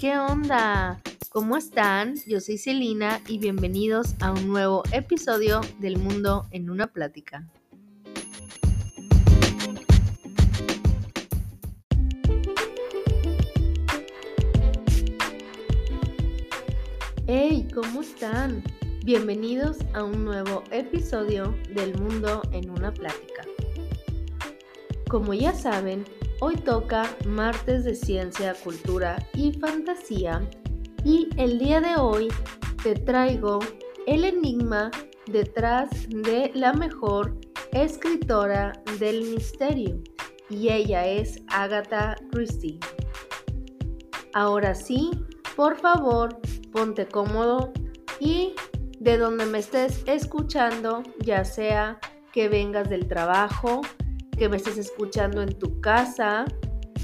¿qué onda? ¿Cómo están? Yo soy Celina y bienvenidos a un nuevo episodio del Mundo en una Plática. ¡Hey! ¿Cómo están? Bienvenidos a un nuevo episodio del Mundo en una Plática. Como ya saben, Hoy toca martes de ciencia, cultura y fantasía y el día de hoy te traigo el enigma detrás de la mejor escritora del misterio y ella es Agatha Christie. Ahora sí, por favor, ponte cómodo y de donde me estés escuchando, ya sea que vengas del trabajo, que me estés escuchando en tu casa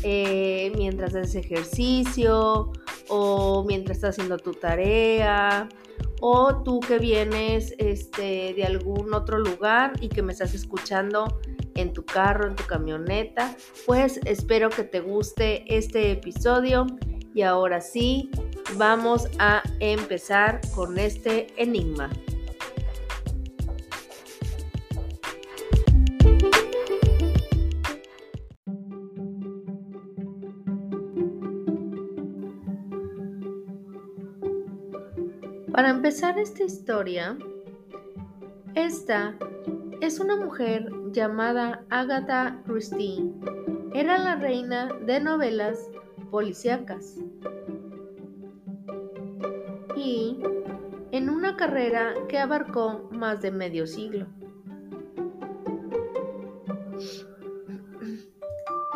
eh, mientras haces ejercicio o mientras estás haciendo tu tarea o tú que vienes este, de algún otro lugar y que me estás escuchando en tu carro, en tu camioneta, pues espero que te guste este episodio y ahora sí, vamos a empezar con este enigma. Para empezar esta historia, esta es una mujer llamada Agatha Christie. Era la reina de novelas policíacas. Y en una carrera que abarcó más de medio siglo.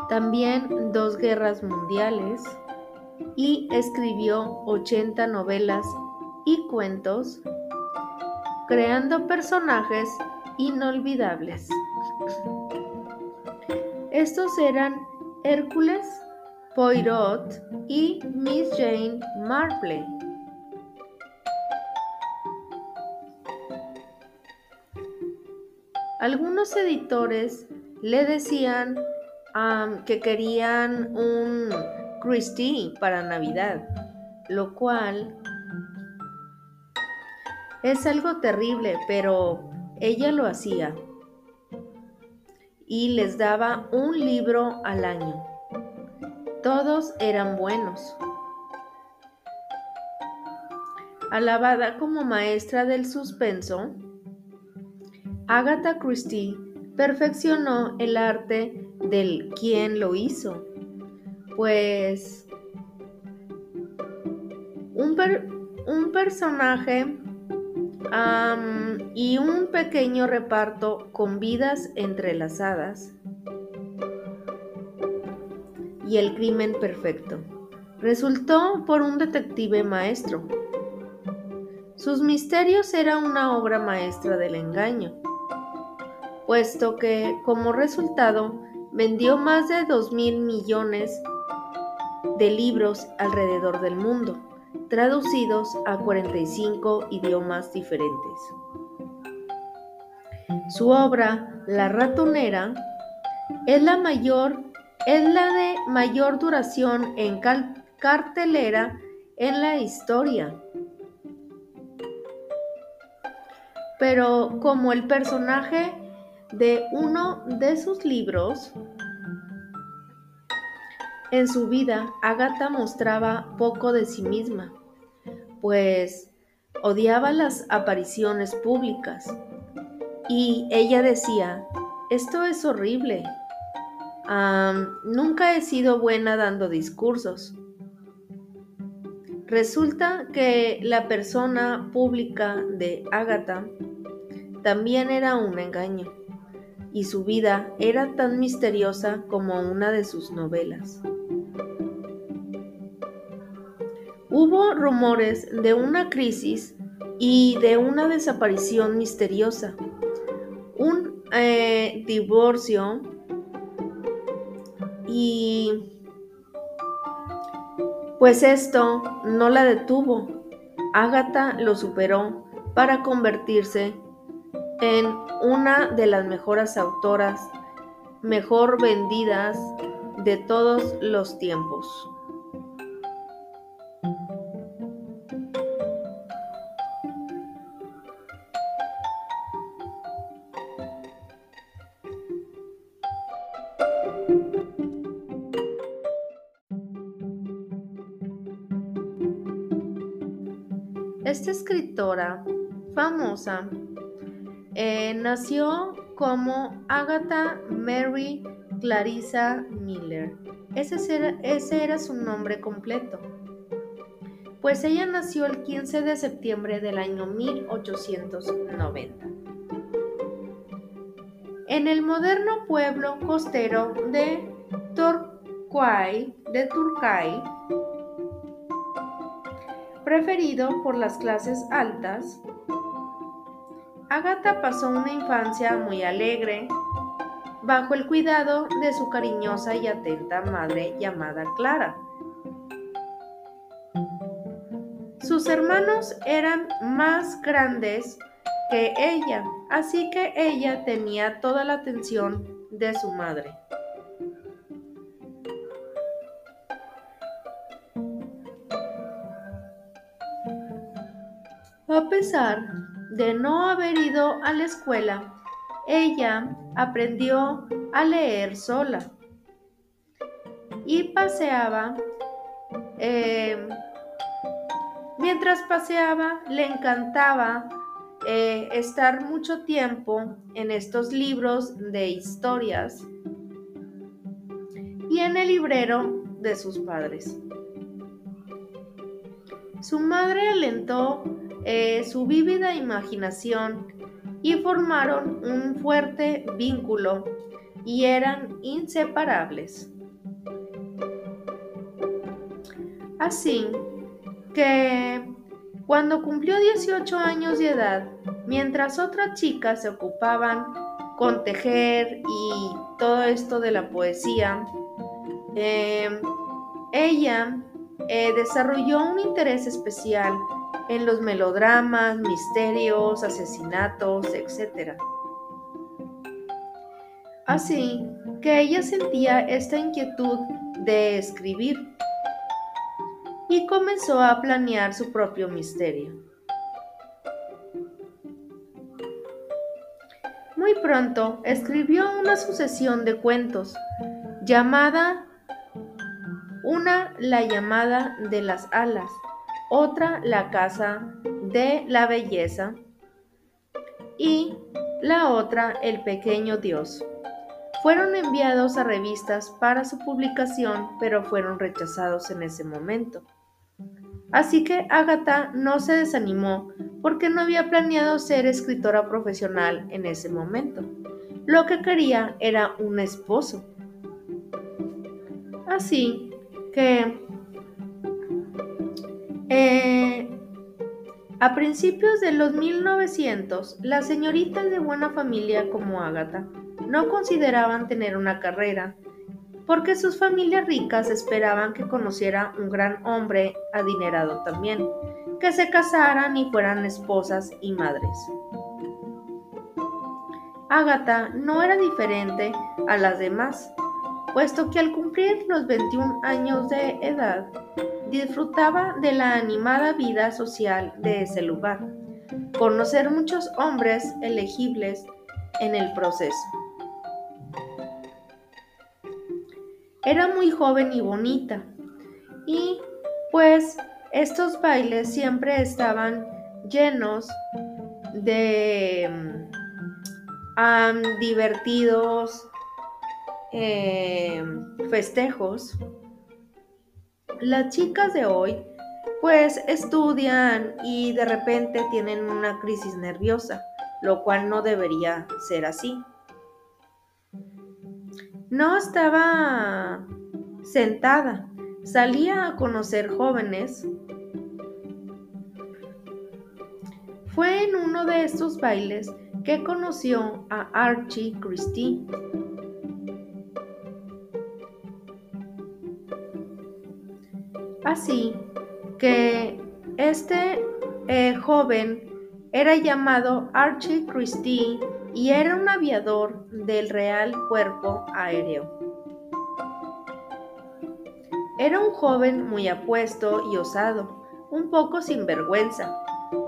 También dos guerras mundiales y escribió 80 novelas y cuentos, creando personajes inolvidables. Estos eran Hércules, Poirot y Miss Jane Marple. Algunos editores le decían que querían un Christie para Navidad, lo cual es algo terrible, pero ella lo hacía. Y les daba un libro al año. Todos eran buenos. Alabada como maestra del suspenso, Agatha Christie perfeccionó el arte del quién lo hizo, pues un, un personaje y un pequeño reparto con vidas entrelazadas y el crimen perfecto. Resultó por un detective maestro. Sus misterios eran una obra maestra del engaño, puesto que como resultado vendió más de 2 mil millones de libros alrededor del mundo traducidos a 45 idiomas diferentes. Su obra, La ratonera, es la mayor es la de mayor duración en cartelera en la historia. Pero como el personaje de uno de sus libros, en su vida, Agatha mostraba poco de sí misma, pues odiaba las apariciones públicas. Y ella decía, esto es horrible. nunca he sido buena dando discursos. Resulta que la persona pública de Agatha también era un engaño, y su vida era tan misteriosa como una de sus novelas. Hubo rumores de una crisis y de una desaparición misteriosa, un eh, divorcio y pues esto no la detuvo. Agatha lo superó para convertirse en una de las mejores autoras, mejor vendidas de todos los tiempos. Famosa eh, nació como Agatha Mary Clarissa Miller. Ese era, ese era su nombre completo. Pues ella nació el 15 de septiembre del año 1890 en el moderno pueblo costero de Torquay, de Turcay, preferido por las clases altas, Agatha pasó una infancia muy alegre bajo el cuidado de su cariñosa y atenta madre llamada Clara. Sus hermanos eran más grandes que ella, así que ella tenía toda la atención de su madre. A pesar de no haber ido a la escuela, ella aprendió a leer sola y paseaba. Eh, mientras paseaba, le encantaba eh, estar mucho tiempo en estos libros de historias y en el librero de sus padres. Su madre alentó eh, su vívida imaginación y formaron un fuerte vínculo y eran inseparables. Así que cuando cumplió 18 años de edad, mientras otras chicas se ocupaban con tejer y todo esto de la poesía, em, ella eh, desarrolló un interés especial en los melodramas, misterios, asesinatos, etc. Así que ella sentía esta inquietud de escribir y comenzó a planear su propio misterio. Muy pronto escribió una sucesión de cuentos llamada una La llamada de las alas, otra La casa de la belleza y la otra El pequeño Dios. Fueron enviados a revistas para su publicación, pero fueron rechazados en ese momento. Así que Agatha no se desanimó porque no había planeado ser escritora profesional en ese momento. Lo que quería era un esposo. Así que eh, a principios de los 1900, las señoritas de buena familia como Agatha no consideraban tener una carrera porque sus familias ricas esperaban que conociera un gran hombre adinerado también, que se casaran y fueran esposas y madres. Agatha no era diferente a las demás, puesto que al cumplir los 21 años de edad, disfrutaba de la animada vida social de ese lugar, conocer muchos hombres elegibles en el proceso. Era muy joven y bonita. Y pues estos bailes siempre estaban llenos de divertidos em, festejos. Las chicas de hoy pues estudian y de repente tienen una crisis nerviosa, lo cual no debería ser así. No estaba sentada, salía a conocer jóvenes. Fue en uno de estos bailes que conoció a Archie Christie. Así que este eh, joven era llamado Archie Christie y era un aviador del Real Cuerpo Aéreo. Era un joven muy apuesto y osado, un poco sinvergüenza,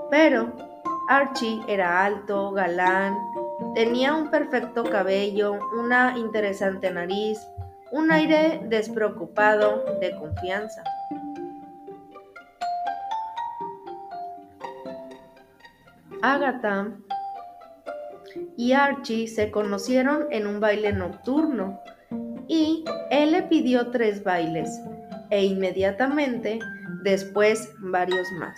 pero Archie era alto, galán, tenía un perfecto cabello, una interesante nariz, un aire despreocupado de confianza. Agatha y Archie se conocieron en un baile nocturno y él le pidió tres bailes e inmediatamente después varios más.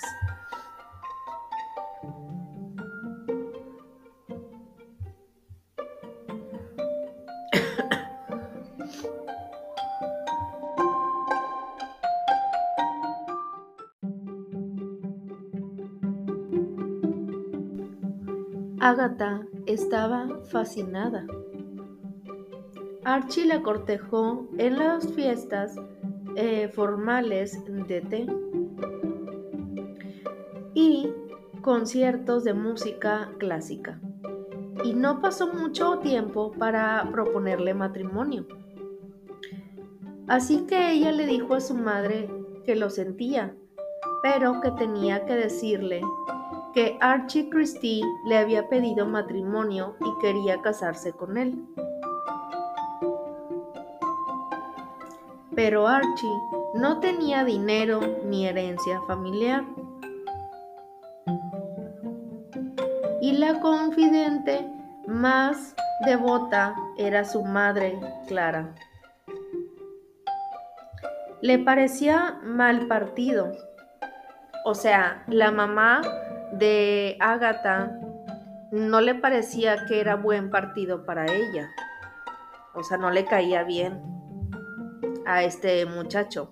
Agatha estaba fascinada. Archie la cortejó en las fiestas eh, formales de té y conciertos de música clásica. Y no pasó mucho tiempo para proponerle matrimonio. Así que ella le dijo a su madre que lo sentía, pero que tenía que decirle que Archie Christie le había pedido matrimonio y quería casarse con él. Pero Archie no tenía dinero ni herencia familiar. Y la confidente más devota era su madre, Clara. Le parecía mal partido. O sea, la mamá de Agatha no le parecía que era buen partido para ella. O sea, no le caía bien a este muchacho.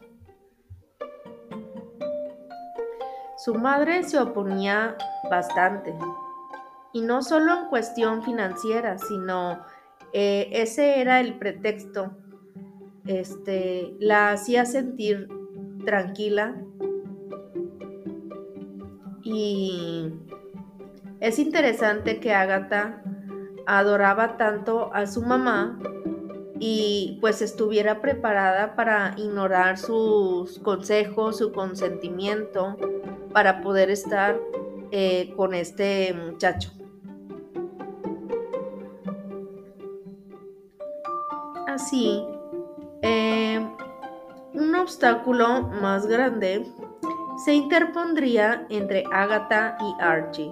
Su madre se oponía bastante. Y no solo en cuestión financiera, sino eh, ese era el pretexto. Este, la hacía sentir tranquila y es interesante que Agatha adoraba tanto a su mamá y pues estuviera preparada para ignorar sus consejos, su consentimiento, para poder estar eh, con este muchacho. Así, eh, un obstáculo más grande se interpondría entre Agatha y Archie.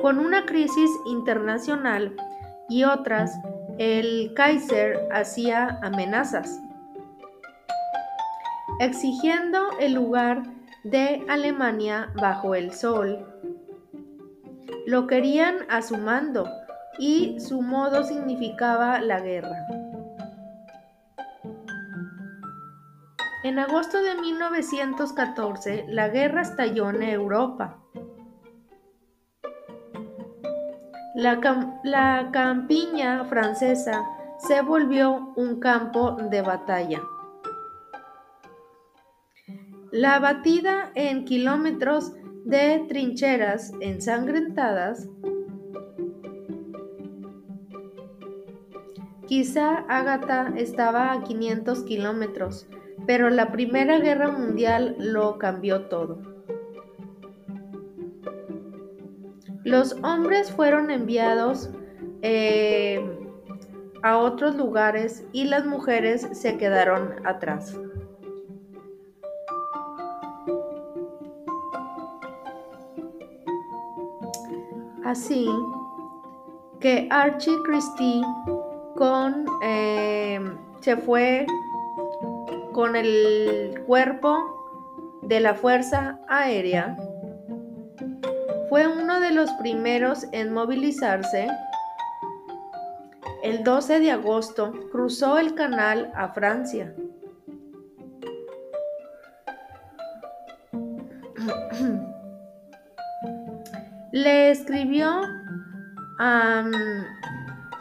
Con una crisis internacional y otras, el Kaiser hacía amenazas, exigiendo el lugar de Alemania bajo el sol. Lo querían a su mando y su modo significaba la guerra. En agosto de 1914, la guerra estalló en Europa. La, campiña francesa se volvió un campo de batalla. La batida en kilómetros de trincheras ensangrentadas Quizá Agatha estaba a 500 kilómetros, pero la Primera Guerra Mundial lo cambió todo. Los hombres fueron enviados eh, a otros lugares y las mujeres se quedaron atrás. Así que Archie Christie con, eh, se fue con el cuerpo de la Fuerza Aérea. Fue uno de los primeros en movilizarse. El 12 de agosto cruzó el canal a Francia. Le escribió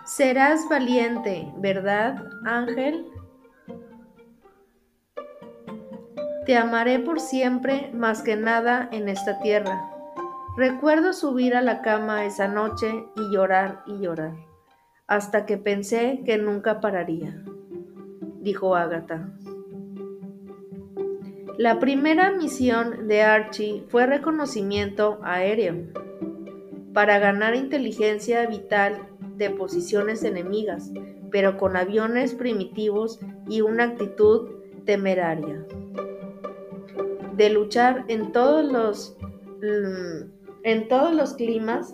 Serás valiente, ¿verdad, Ángel? Te amaré por siempre más que nada en esta tierra. Recuerdo subir a la cama esa noche y llorar y llorar, hasta que pensé que nunca pararía, dijo Ágata. La primera misión de Archie fue reconocimiento aéreo, para ganar inteligencia vital de posiciones enemigas, pero con aviones primitivos y una actitud temeraria. De luchar en todos los, mm, en todos los climas,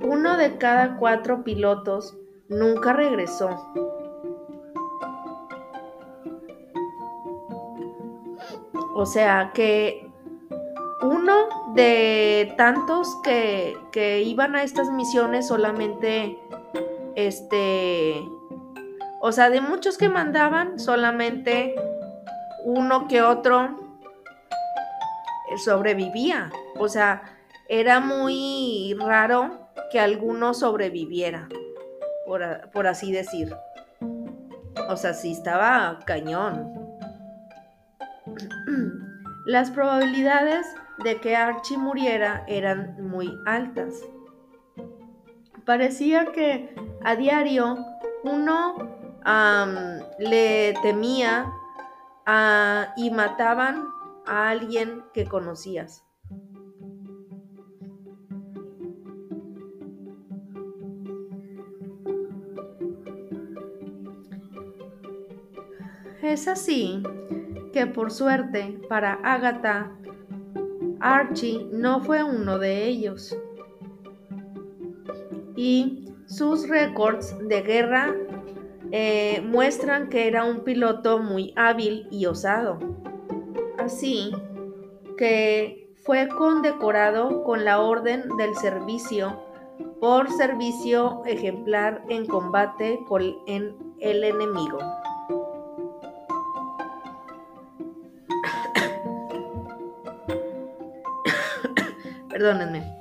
uno de cada cuatro pilotos nunca regresó. O sea que uno de tantos que, que iban a estas misiones solamente, este, o sea, de muchos que mandaban, solamente uno que otro sobrevivía. O sea, era muy raro que alguno sobreviviera, por, por así decir. O sea, sí estaba cañón. Las probabilidades de que Archie muriera eran muy altas. Parecía que a diario uno le temía y mataban a alguien que conocías. Es así que por suerte para Agatha, Archie no fue uno de ellos. Y sus récords de guerra eh, muestran que era un piloto muy hábil y osado. Así que fue condecorado con la Orden del Servicio por servicio ejemplar en combate con el enemigo. Perdónenme.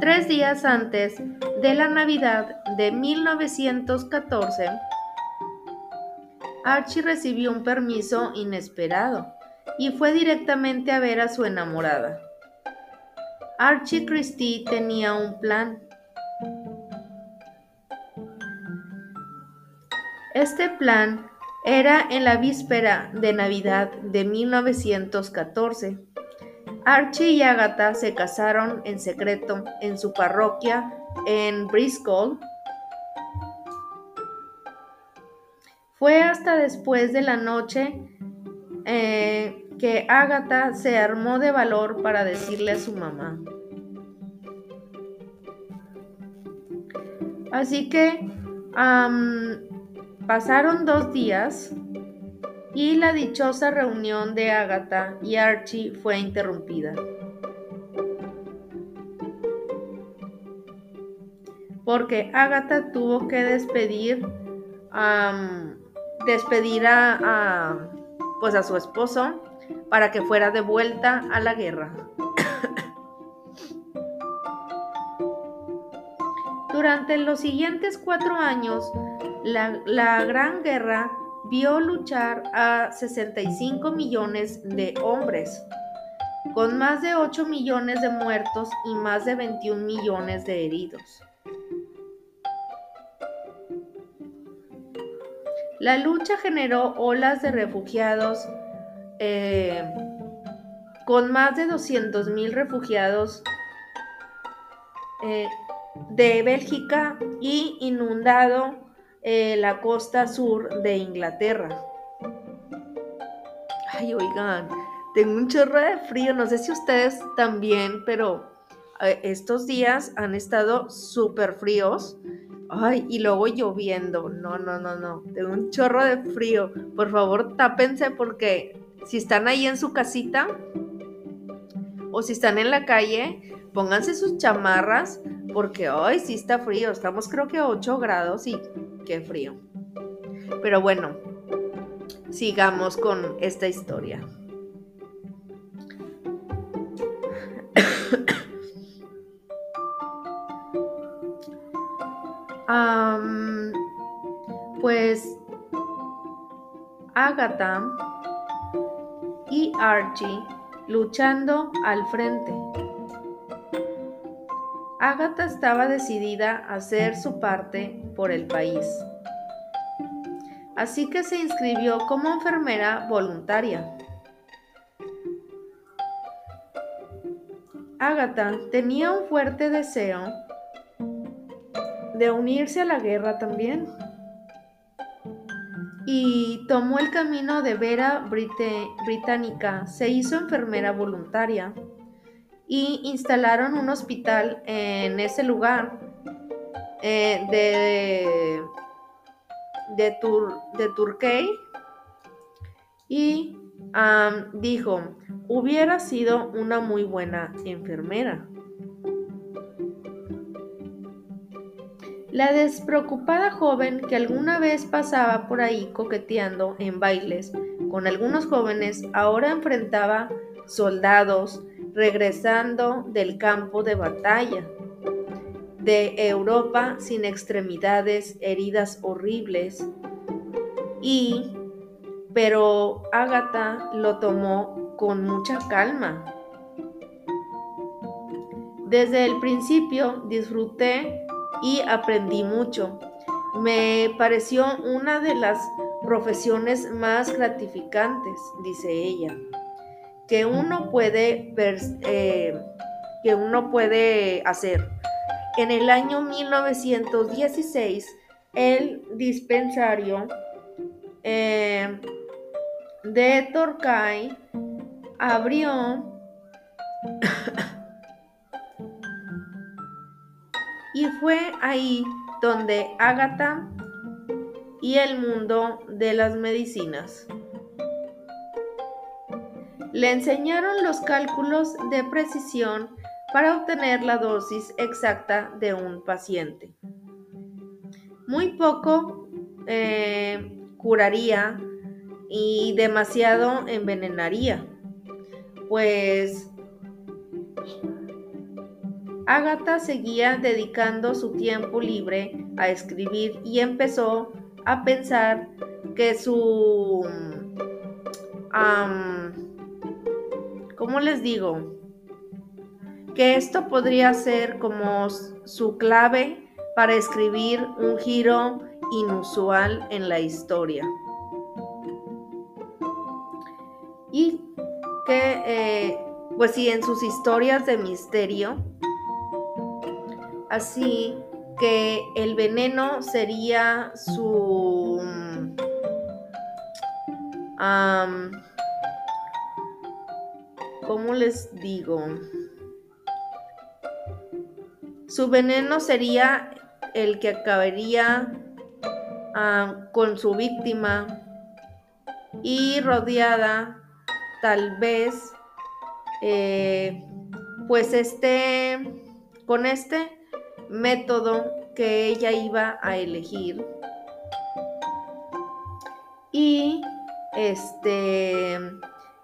Tres días antes de la Navidad de 1914, Archie recibió un permiso inesperado y fue directamente a ver a su enamorada. Archie Christie tenía un plan. Este plan era en la víspera de Navidad de 1914. Archie y Agatha se casaron en secreto en su parroquia en Bristol, Fue hasta después de la noche eh, que Agatha se armó de valor para decirle a su mamá. Así que pasaron dos días y la dichosa reunión de Agatha y Archie fue interrumpida. Porque Agatha tuvo que despedir despedir a, pues a su esposo para que fuera de vuelta a la guerra. Durante los siguientes cuatro años, la, la, Gran Guerra vio luchar a 65 millones de hombres, con más de 8 millones de muertos y más de 21 millones de heridos. La lucha generó olas de refugiados eh, con más de 200.000 refugiados eh, de Bélgica y inundado eh, la costa sur de Inglaterra. Ay, oigan, tengo un chorro de frío, no sé si ustedes también, pero estos días han estado súper fríos. Ay, y luego lloviendo. No, no, no, no. Tengo un chorro de frío. Por favor, tápense porque si están ahí en su casita o si están en la calle, pónganse sus chamarras porque hoy sí está frío. Estamos creo que a 8 grados y qué frío. Pero bueno, sigamos con esta historia. pues Agatha y Archie luchando al frente. Agatha estaba decidida a hacer su parte por el país. Así que se inscribió como enfermera voluntaria. Agatha tenía un fuerte deseo de unirse a la guerra también. Y tomó el camino de Vera Británica. Se hizo enfermera voluntaria y instalaron un hospital en ese lugar eh, de, de, de Turquía y dijo, hubiera sido una muy buena enfermera. La despreocupada joven que alguna vez pasaba por ahí coqueteando en bailes con algunos jóvenes ahora enfrentaba soldados regresando del campo de batalla de Europa sin extremidades, heridas horribles y pero Ágata lo tomó con mucha calma. Desde el principio disfruté y aprendí mucho. Me pareció una de las profesiones más gratificantes, dice ella, que uno puede, eh, que uno puede hacer. En el año 1916, el dispensario eh, de Torquay abrió y fue ahí donde Agatha y el mundo de las medicinas le enseñaron los cálculos de precisión para obtener la dosis exacta de un paciente. Muy poco eh, curaría y demasiado envenenaría, pues Agatha seguía dedicando su tiempo libre a escribir y empezó a pensar que su... ¿Cómo les digo? Que esto podría ser como su clave para escribir un giro inusual en la historia. Y que, eh, pues sí, en sus historias de misterio, así que el veneno sería su... ¿Cómo les digo? Su veneno sería el que acabaría con su víctima y rodeada tal vez eh, pues este con este método que ella iba a elegir. Y este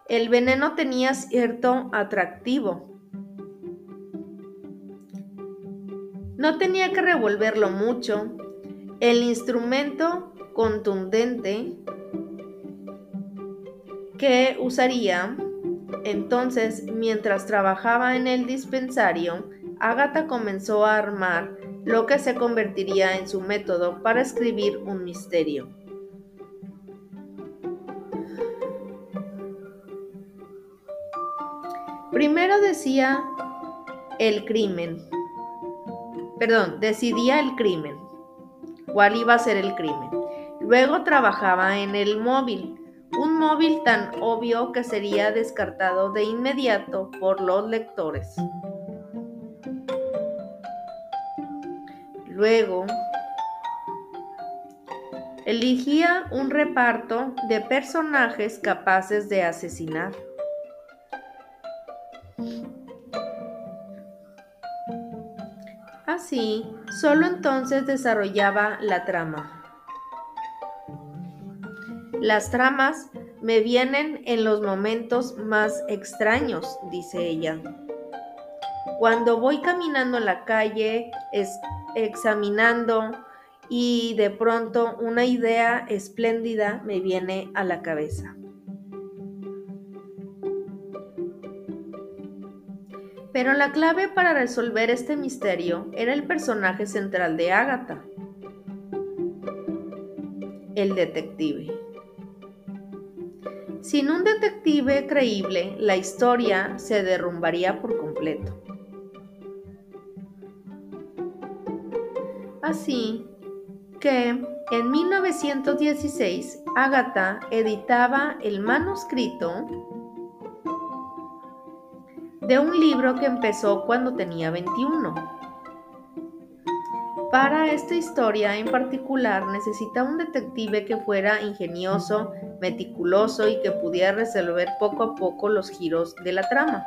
el veneno tenía cierto atractivo. No tenía que revolverlo mucho. El instrumento contundente que usaría entonces mientras trabajaba en el dispensario, Agatha comenzó a armar lo que se convertiría en su método para escribir un misterio. Primero decía el crimen. Perdón, decidía el crimen cuál iba a ser el crimen. Luego trabajaba en el móvil, un móvil tan obvio que sería descartado de inmediato por los lectores. Luego, elegía un reparto de personajes capaces de asesinar. Así, solo entonces desarrollaba la trama. Las tramas me vienen en los momentos más extraños, dice ella. Cuando voy caminando en la calle, es, examinando y de pronto una idea espléndida me viene a la cabeza. Pero la clave para resolver este misterio era el personaje central de Agatha, el detective. Sin un detective creíble, la historia se derrumbaría por completo. Así que En 1916, Agatha editaba el manuscrito de un libro que empezó cuando tenía 21. Para esta historia en particular necesita un detective que fuera ingenioso, meticuloso y que pudiera resolver poco a poco los giros de la trama.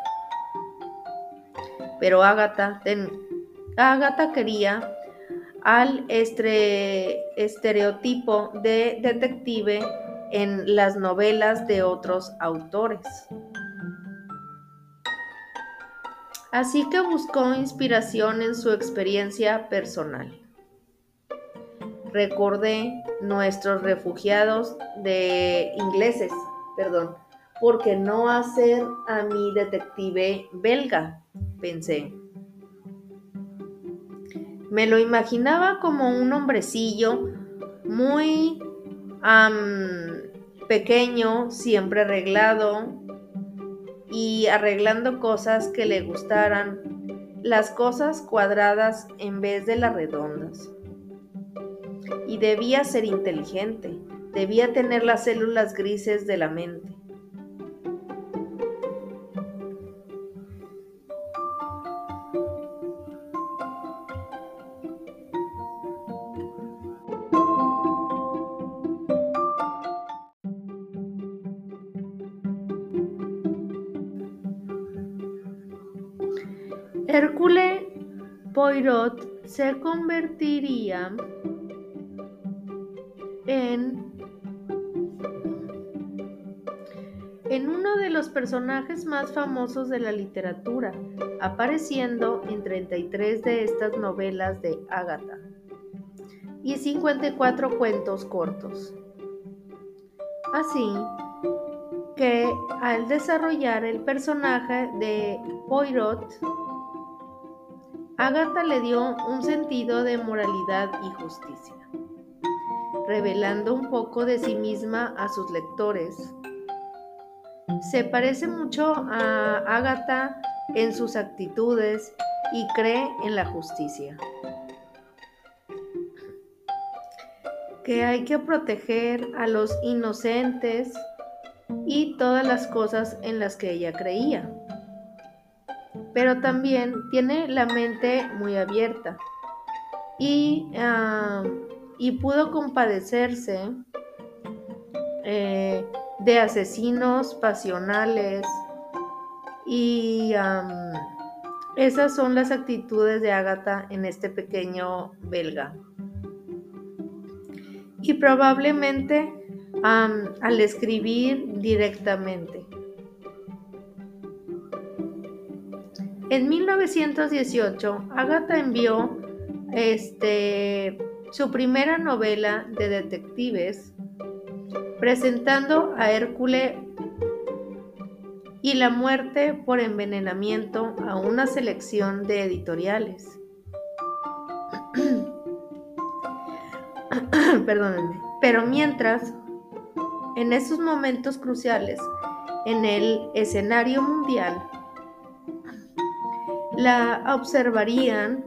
Pero Agatha, Agatha quería al estereotipo de detective en las novelas de otros autores. Así que buscó inspiración en su experiencia personal. Recordé nuestros refugiados de ingleses, perdón, porque no hacer a mi detective belga, pensé. Me lo imaginaba como un hombrecillo muy pequeño, siempre arreglado y arreglando cosas que le gustaran, las cosas cuadradas en vez de las redondas. Y debía ser inteligente, debía tener las células grises de la mente. Poirot se convertiría en, en uno de los personajes más famosos de la literatura, apareciendo en 33 de estas novelas de Agatha y 54 cuentos cortos. Así que al desarrollar el personaje de Poirot, Agatha le dio un sentido de moralidad y justicia, revelando un poco de sí misma a sus lectores. Se parece mucho a Agatha en sus actitudes y cree en la justicia. Que hay que proteger a los inocentes y todas las cosas en las que ella creía pero también tiene la mente muy abierta y, ah, pudo compadecerse eh, de asesinos pasionales y esas son las actitudes de Agatha en este pequeño belga. Y probablemente al escribir directamente. En 1918, Agatha envió este, su primera novela de detectives presentando a Hércules y la muerte por envenenamiento a una selección de editoriales. Perdónenme. Pero mientras, en esos momentos cruciales en el escenario mundial, la observarían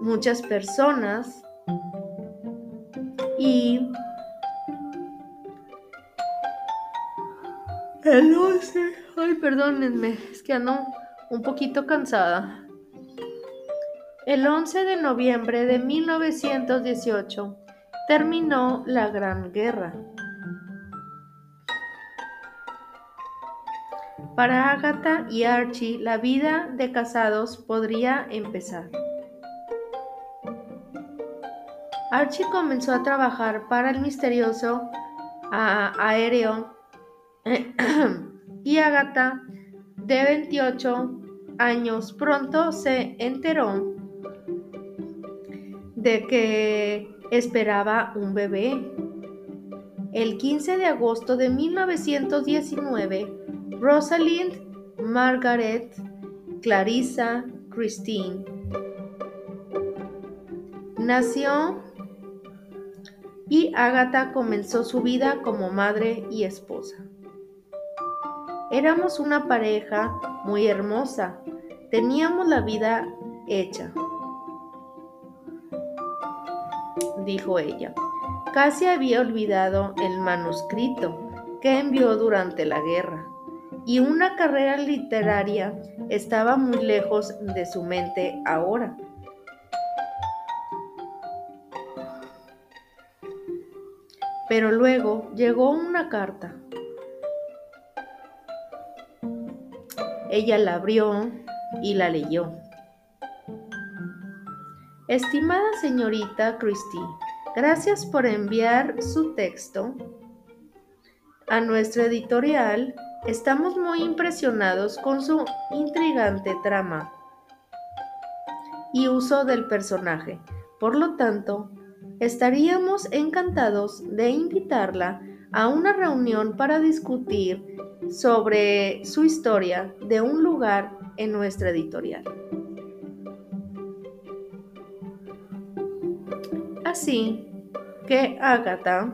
muchas personas y el 11, ay perdónenme, es que ando un poquito cansada. El 11 de noviembre de 1918 terminó la Gran Guerra. Para Agatha y Archie, la vida de casados podría empezar. Archie comenzó a trabajar para el misterioso aéreo y Agatha, de 28 años, pronto se enteró de que esperaba un bebé. El 15 de agosto de 1919, Rosalind, Margaret, Clarissa, Christine. Nació y Agatha comenzó su vida como madre y esposa. Éramos una pareja muy hermosa, teníamos la vida hecha, dijo ella. Casi había olvidado el manuscrito que envió durante la guerra y una carrera literaria estaba muy lejos de su mente ahora. Pero luego llegó una carta. Ella la abrió y la leyó. Estimada señorita Christie, gracias por enviar su texto a nuestra editorial Estamos muy impresionados con su intrigante trama y uso del personaje. Por lo tanto, estaríamos encantados de invitarla a una reunión para discutir sobre su historia de un lugar en nuestra editorial. Así que Agatha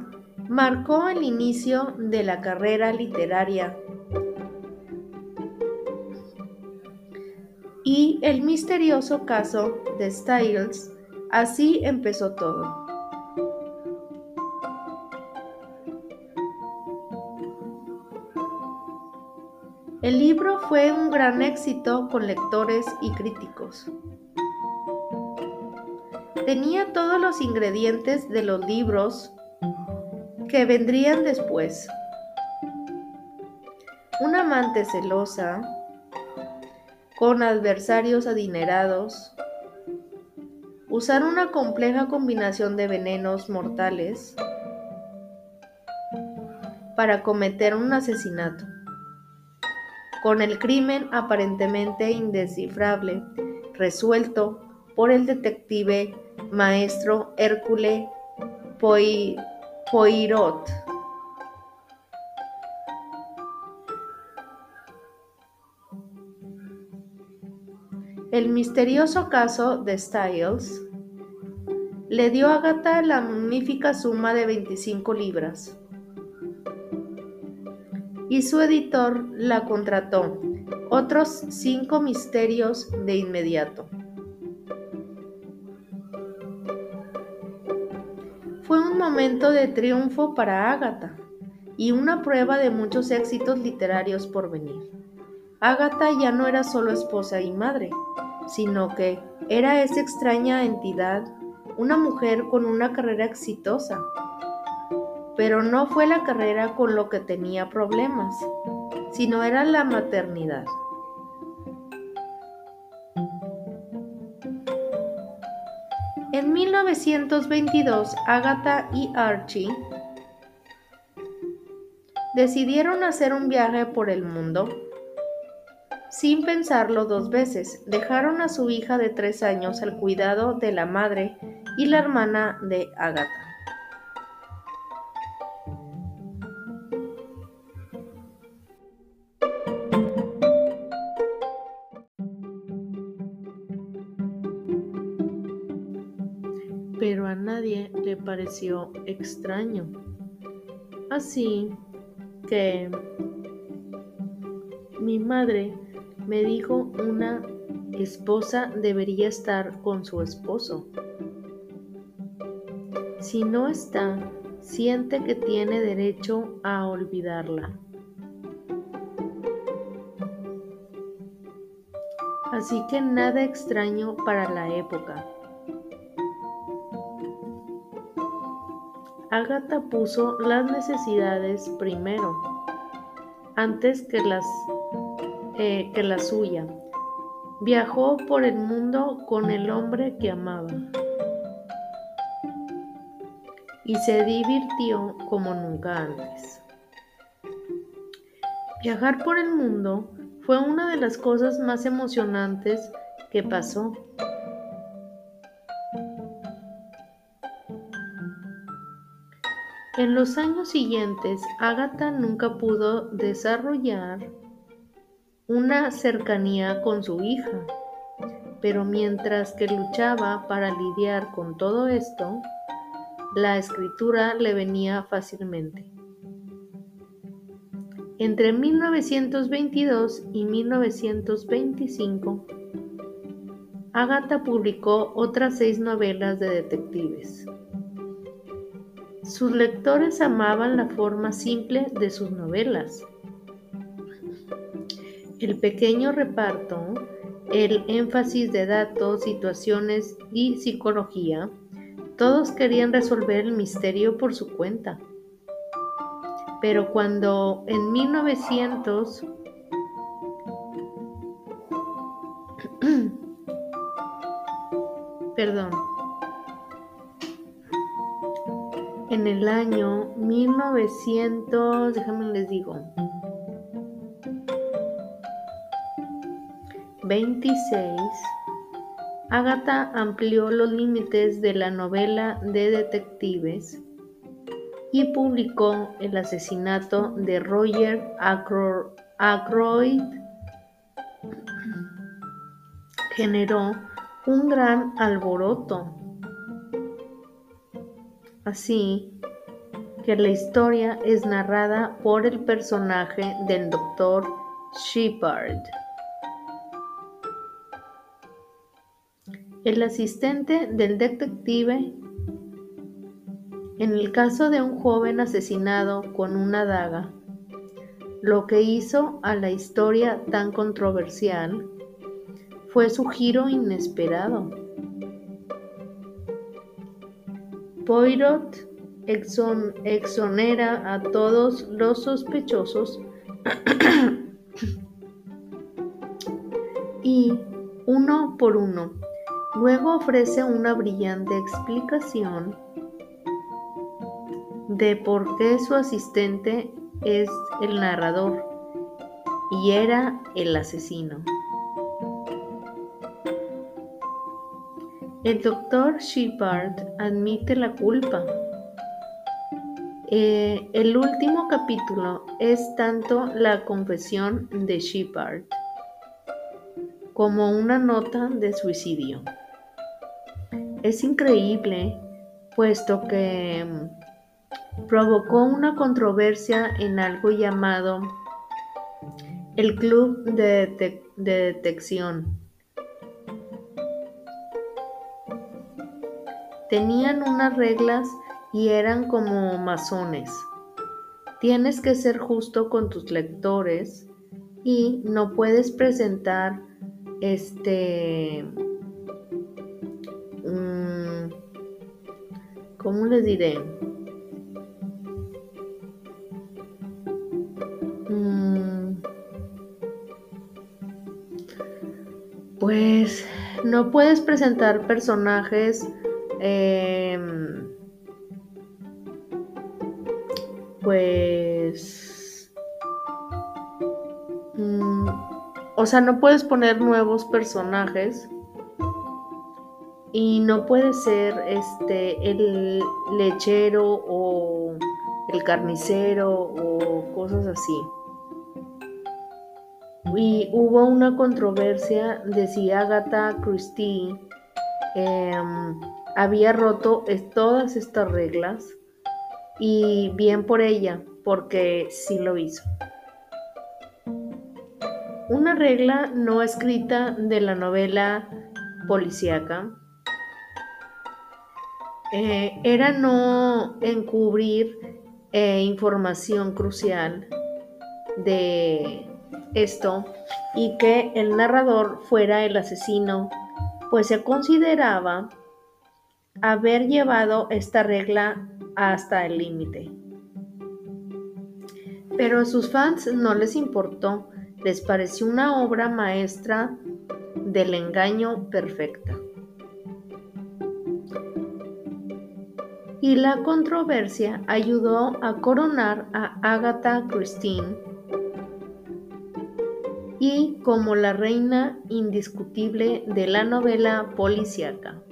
marcó el inicio de la carrera literaria y el misterioso caso de Styles. Así empezó todo. El libro fue un gran éxito con lectores y críticos. Tenía todos los ingredientes de los libros que vendrían después. Una amante celosa, con adversarios adinerados, usar una compleja combinación de venenos mortales para cometer un asesinato, con el crimen aparentemente indescifrable resuelto por el detective maestro Hércule Poirot. El misterioso caso de Styles le dio a Agatha la magnífica suma de 25 libras y su editor la contrató otros cinco misterios de inmediato. Fue un momento de triunfo para Agatha y una prueba de muchos éxitos literarios por venir. Agatha ya no era solo esposa y madre, sino que era esa extraña entidad, una mujer con una carrera exitosa. Pero no fue la carrera con lo que tenía problemas, sino era la maternidad. En 1922, Agatha y Archie decidieron hacer un viaje por el mundo sin pensarlo dos veces, dejaron a su hija de tres años al cuidado de la madre y la hermana de Agatha. Pero a nadie le pareció extraño. Así que mi madre me dijo una esposa debería estar con su esposo. Si no está, siente que tiene derecho a olvidarla. Así que nada extraño para la época. Agatha puso las necesidades primero, antes que las eh, que la suya. Viajó por el mundo con el hombre que amaba y se divirtió como nunca antes. Viajar por el mundo fue una de las cosas más emocionantes que pasó. En los años siguientes, Agatha nunca pudo desarrollar una cercanía con su hija. Pero mientras que luchaba para lidiar con todo esto, la escritura le venía fácilmente. Entre 1922 y 1925, Agatha publicó otras seis novelas de detectives. Sus lectores amaban la forma simple de sus novelas. El pequeño reparto, el énfasis de datos, situaciones y psicología, todos querían resolver el misterio por su cuenta. Pero cuando en 1900 perdón, en el año 1900, déjame les digo, 26, Agatha amplió los límites de la novela de detectives y publicó El asesinato de Roger Ackroyd. Generó un gran alboroto. Así que la historia es narrada por el personaje del Dr. Shepard. El asistente del detective en el caso de un joven asesinado con una daga, lo que hizo a la historia tan controversial fue su giro inesperado. Poirot exonera a todos los sospechosos y uno por uno. Luego ofrece una brillante explicación de por qué su asistente es el narrador y era el asesino. El doctor Shepard admite la culpa. Eh, el último capítulo es tanto la confesión de Shepard como una nota de suicidio. Es increíble, puesto que mm, provocó una controversia en algo llamado el Club de, de Detección Tenían unas reglas y eran como masones. Tienes que ser justo con tus lectores y no puedes presentar este ¿cómo les diré? Mm, pues no puedes presentar personajes Em, pues... Mm, o sea, no puedes poner nuevos personajes y no puede ser este el lechero o el carnicero o cosas así. Y hubo una controversia de si Agatha Christie em, había roto todas estas reglas y bien por ella, porque sí lo hizo. Una regla no escrita de la novela policíaca eh, era no encubrir eh, información crucial de esto y que el narrador fuera el asesino, pues se consideraba haber llevado esta regla hasta el límite. Pero a sus fans no les importó, les pareció una obra maestra del engaño perfecta. Y la controversia ayudó a coronar a Agatha Christine y como la reina indiscutible de la novela policíaca.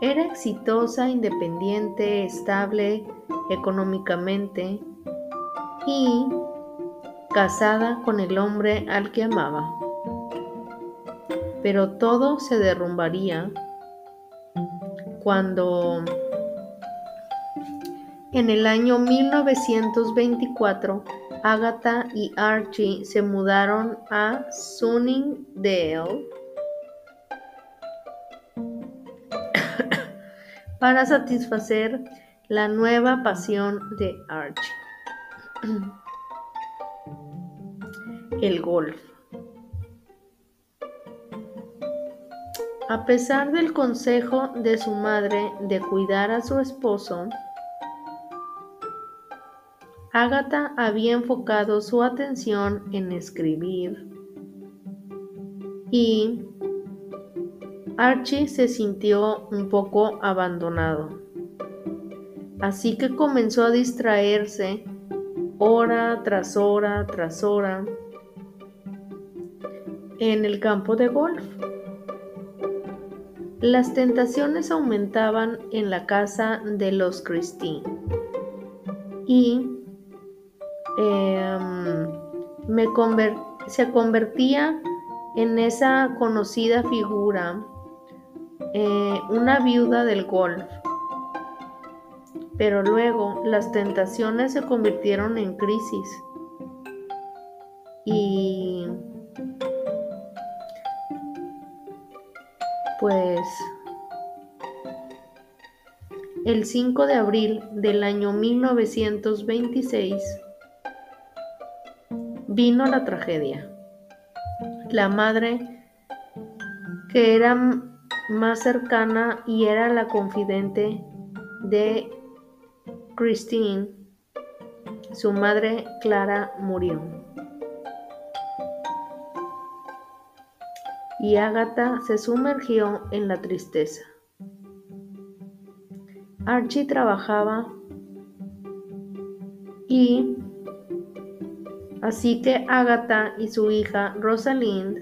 Era exitosa, independiente, estable económicamente y casada con el hombre al que amaba. Pero todo se derrumbaría cuando en el año 1924 Agatha y Archie se mudaron a Sunningdale para satisfacer la nueva pasión de Archie. El golf. A pesar del consejo de su madre de cuidar a su esposo, Agatha había enfocado su atención en escribir y Archie se sintió un poco abandonado. Así que comenzó a distraerse hora tras hora tras hora en el campo de golf. Las tentaciones aumentaban en la casa de los Christine y em, se convertía en esa conocida figura, eh, una viuda del golf. Pero luego las tentaciones se convirtieron en crisis y Pues el 5 de abril del año 1926 vino la tragedia. La madre, que era más cercana y era la confidente de Christine, su madre Clara murió. Y Agatha se sumergió en la tristeza. Archie trabajaba y así que Agatha y su hija Rosalind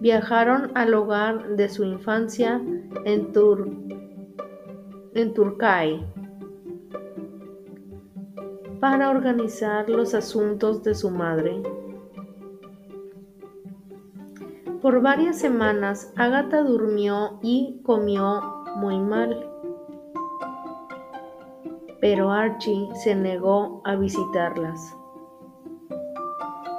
viajaron al hogar de su infancia en, Tur en Turcay para organizar los asuntos de su madre. Por varias semanas Agatha durmió y comió muy mal. Pero Archie se negó a visitarlas.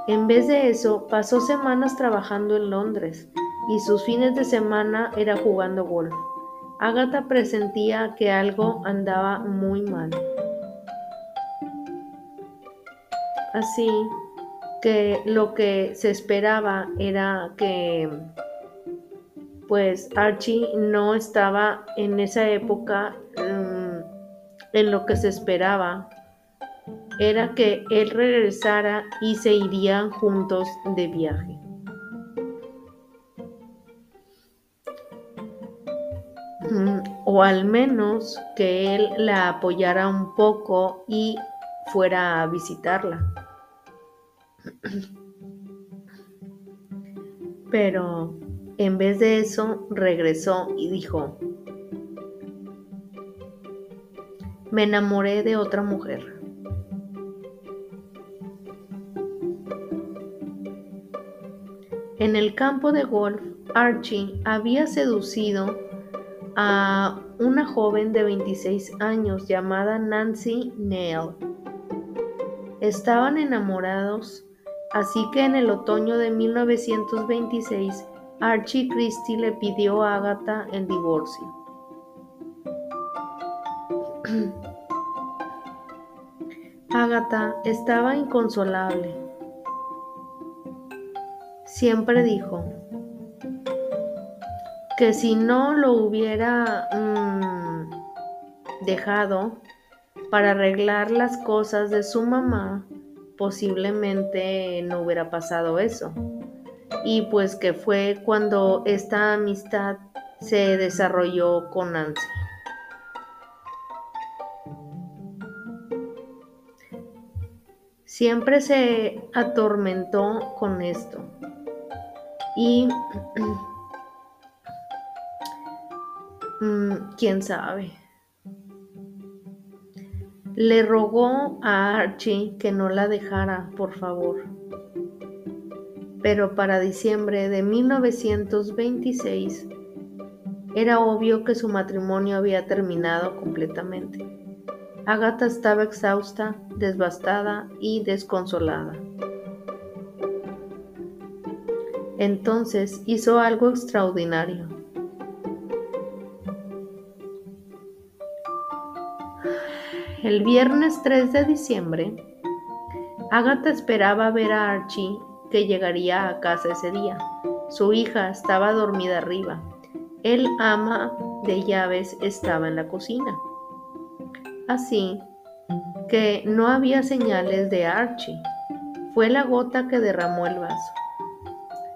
En vez de eso, pasó semanas trabajando en Londres y sus fines de semana era jugando golf. Agatha presentía que algo andaba muy mal. Así que lo que se esperaba era que pues Archie no estaba en esa época mm, en lo que se esperaba era que él regresara y se irían juntos de viaje. Mm, o al menos que él la apoyara un poco y fuera a visitarla. Pero en vez de eso regresó y dijo, me enamoré de otra mujer. En el campo de golf, Archie había seducido a una joven de 26 años llamada Nancy Neal. Estaban enamorados Así que en el otoño de 1926, Archie Christie le pidió a Agatha el divorcio. Agatha estaba inconsolable. Siempre dijo que si no lo hubiera mm, dejado para arreglar las cosas de su mamá, posiblemente no hubiera pasado eso. Y pues que fue cuando esta amistad se desarrolló con Nancy. Siempre se atormentó con esto. Y mm, quién sabe. Le rogó a Archie que no la dejara, por favor. Pero para diciembre de 1926 era obvio que su matrimonio había terminado completamente. Agatha estaba exhausta, devastada y desconsolada. Entonces hizo algo extraordinario. El viernes 3 de diciembre, Agatha esperaba ver a Archie que llegaría a casa ese día. Su hija estaba dormida arriba. El ama de llaves estaba en la cocina. Así que no había señales de Archie. Fue la gota que derramó el vaso.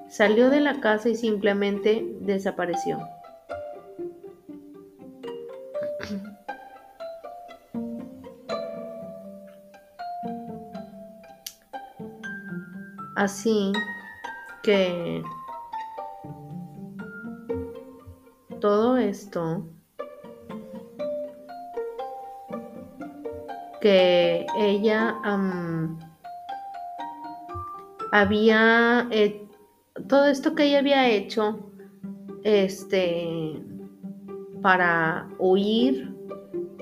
Salió de la casa y simplemente desapareció. Así que todo esto que ella había todo esto que ella había hecho este para huir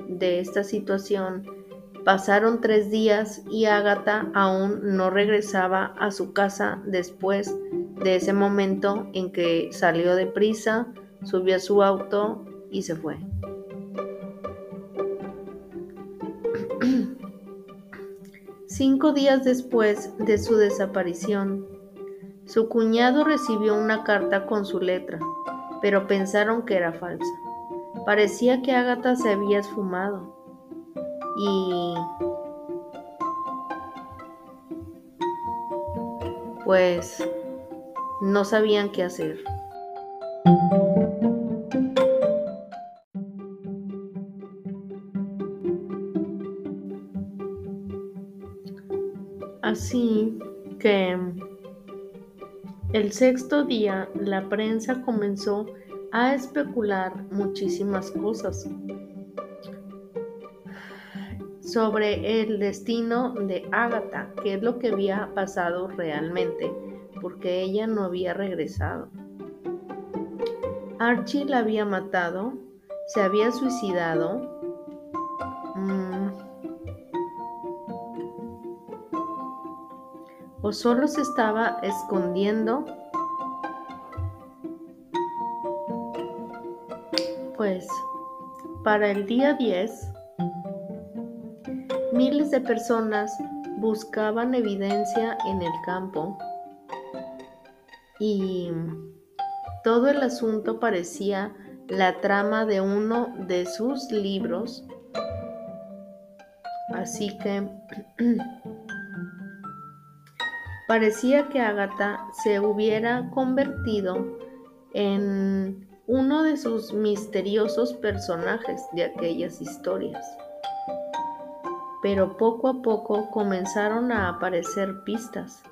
de esta situación Pasaron tres días y Agatha aún no regresaba a su casa después de ese momento en que salió de prisa, subió a su auto y se fue. Cinco días después de su desaparición, su cuñado recibió una carta con su letra, pero pensaron que era falsa. Parecía que Agatha se había esfumado y pues no sabían qué hacer. Así que el sexto día la prensa comenzó a especular muchísimas cosas sobre el destino de Agatha, qué es lo que había pasado realmente, porque ella no había regresado. Archie la había matado, se había suicidado. Mm, o solo se estaba escondiendo. Pues para el día 10 Miles de personas buscaban evidencia en el campo y todo el asunto parecía la trama de uno de sus libros. Así que parecía que Agatha se hubiera convertido en uno de sus misteriosos personajes de aquellas historias pero poco a poco comenzaron a aparecer pistas.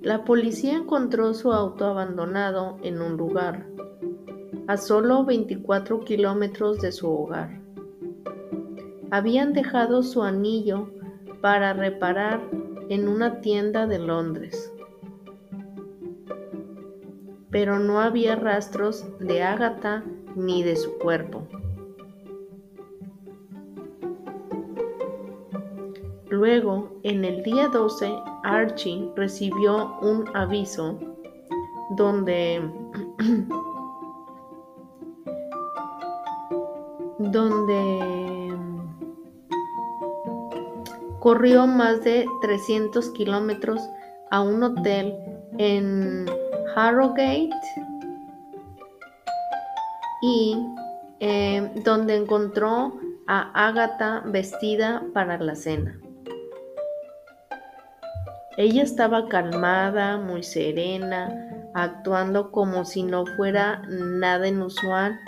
La policía encontró su auto abandonado en un lugar, a solo 24 kilómetros de su hogar. Habían dejado su anillo para reparar en una tienda de Londres, pero no había rastros de Ágata ni de su cuerpo. Luego, en el día 12, Archie recibió un aviso donde donde corrió más de 300 kilómetros a un hotel en Harrogate y eh, donde encontró a Agatha vestida para la cena. Ella estaba calmada, muy serena, actuando como si no fuera nada inusual,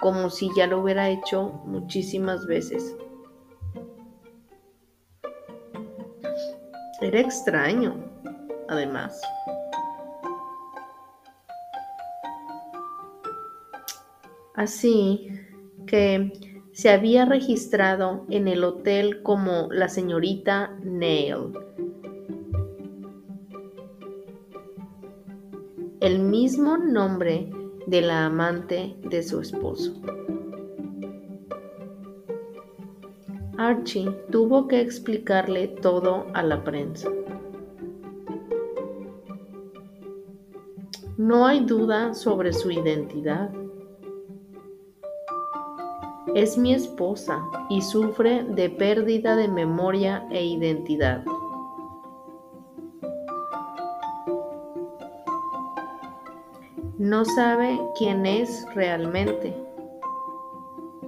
como si ya lo hubiera hecho muchísimas veces. Era extraño, además. Así que se había registrado en el hotel como la señorita Neil el mismo nombre de la amante de su esposo. Archie tuvo que explicarle todo a la prensa. No hay duda sobre su identidad. Es mi esposa y sufre de pérdida de memoria e identidad. No sabe quién es realmente.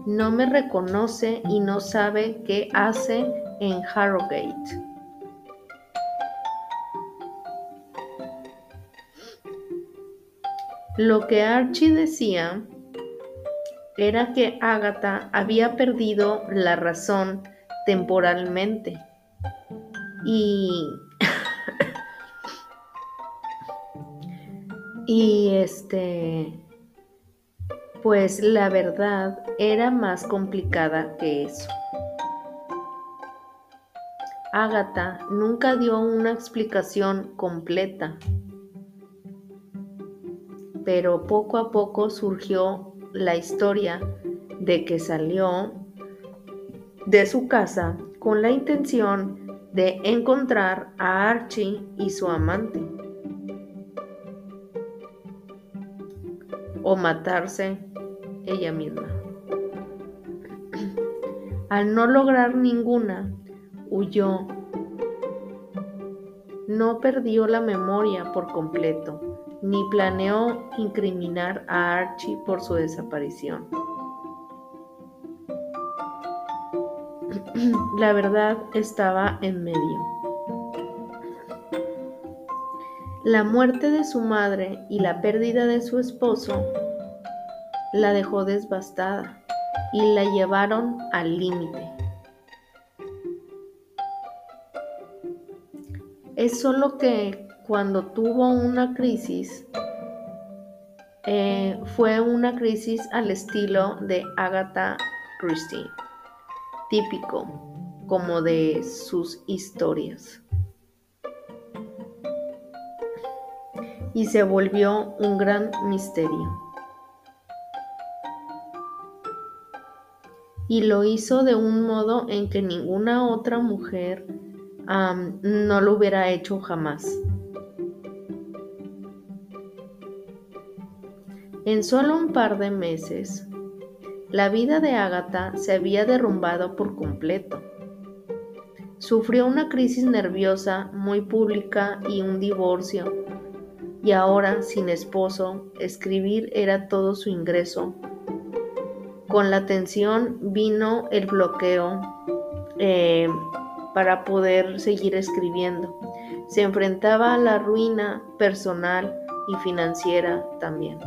No me reconoce y no sabe qué hace en Harrogate. Lo que Archie decía era que Agatha había perdido la razón temporalmente y y este pues la verdad era más complicada que eso. Agatha nunca dio una explicación completa, pero poco a poco surgió la historia de que salió de su casa con la intención de encontrar a Archie y su amante. O matarse ella misma. Al no lograr ninguna, huyó. No perdió la memoria por completo ni planeó incriminar a Archie por su desaparición. La verdad estaba en medio. La muerte de su madre y la pérdida de su esposo la dejó devastada y la llevaron al límite. Es solo que cuando tuvo una crisis, eh, fue una crisis al estilo de Agatha Christie, típico como de sus historias. Y se volvió un gran misterio. Y lo hizo de un modo en que ninguna otra mujer no lo hubiera hecho jamás. En solo un par de meses, la vida de Agatha se había derrumbado por completo. Sufrió una crisis nerviosa muy pública y un divorcio, y ahora, sin esposo, escribir era todo su ingreso. Con la tensión vino el bloqueo eh, para poder seguir escribiendo. Se enfrentaba a la ruina personal y financiera también.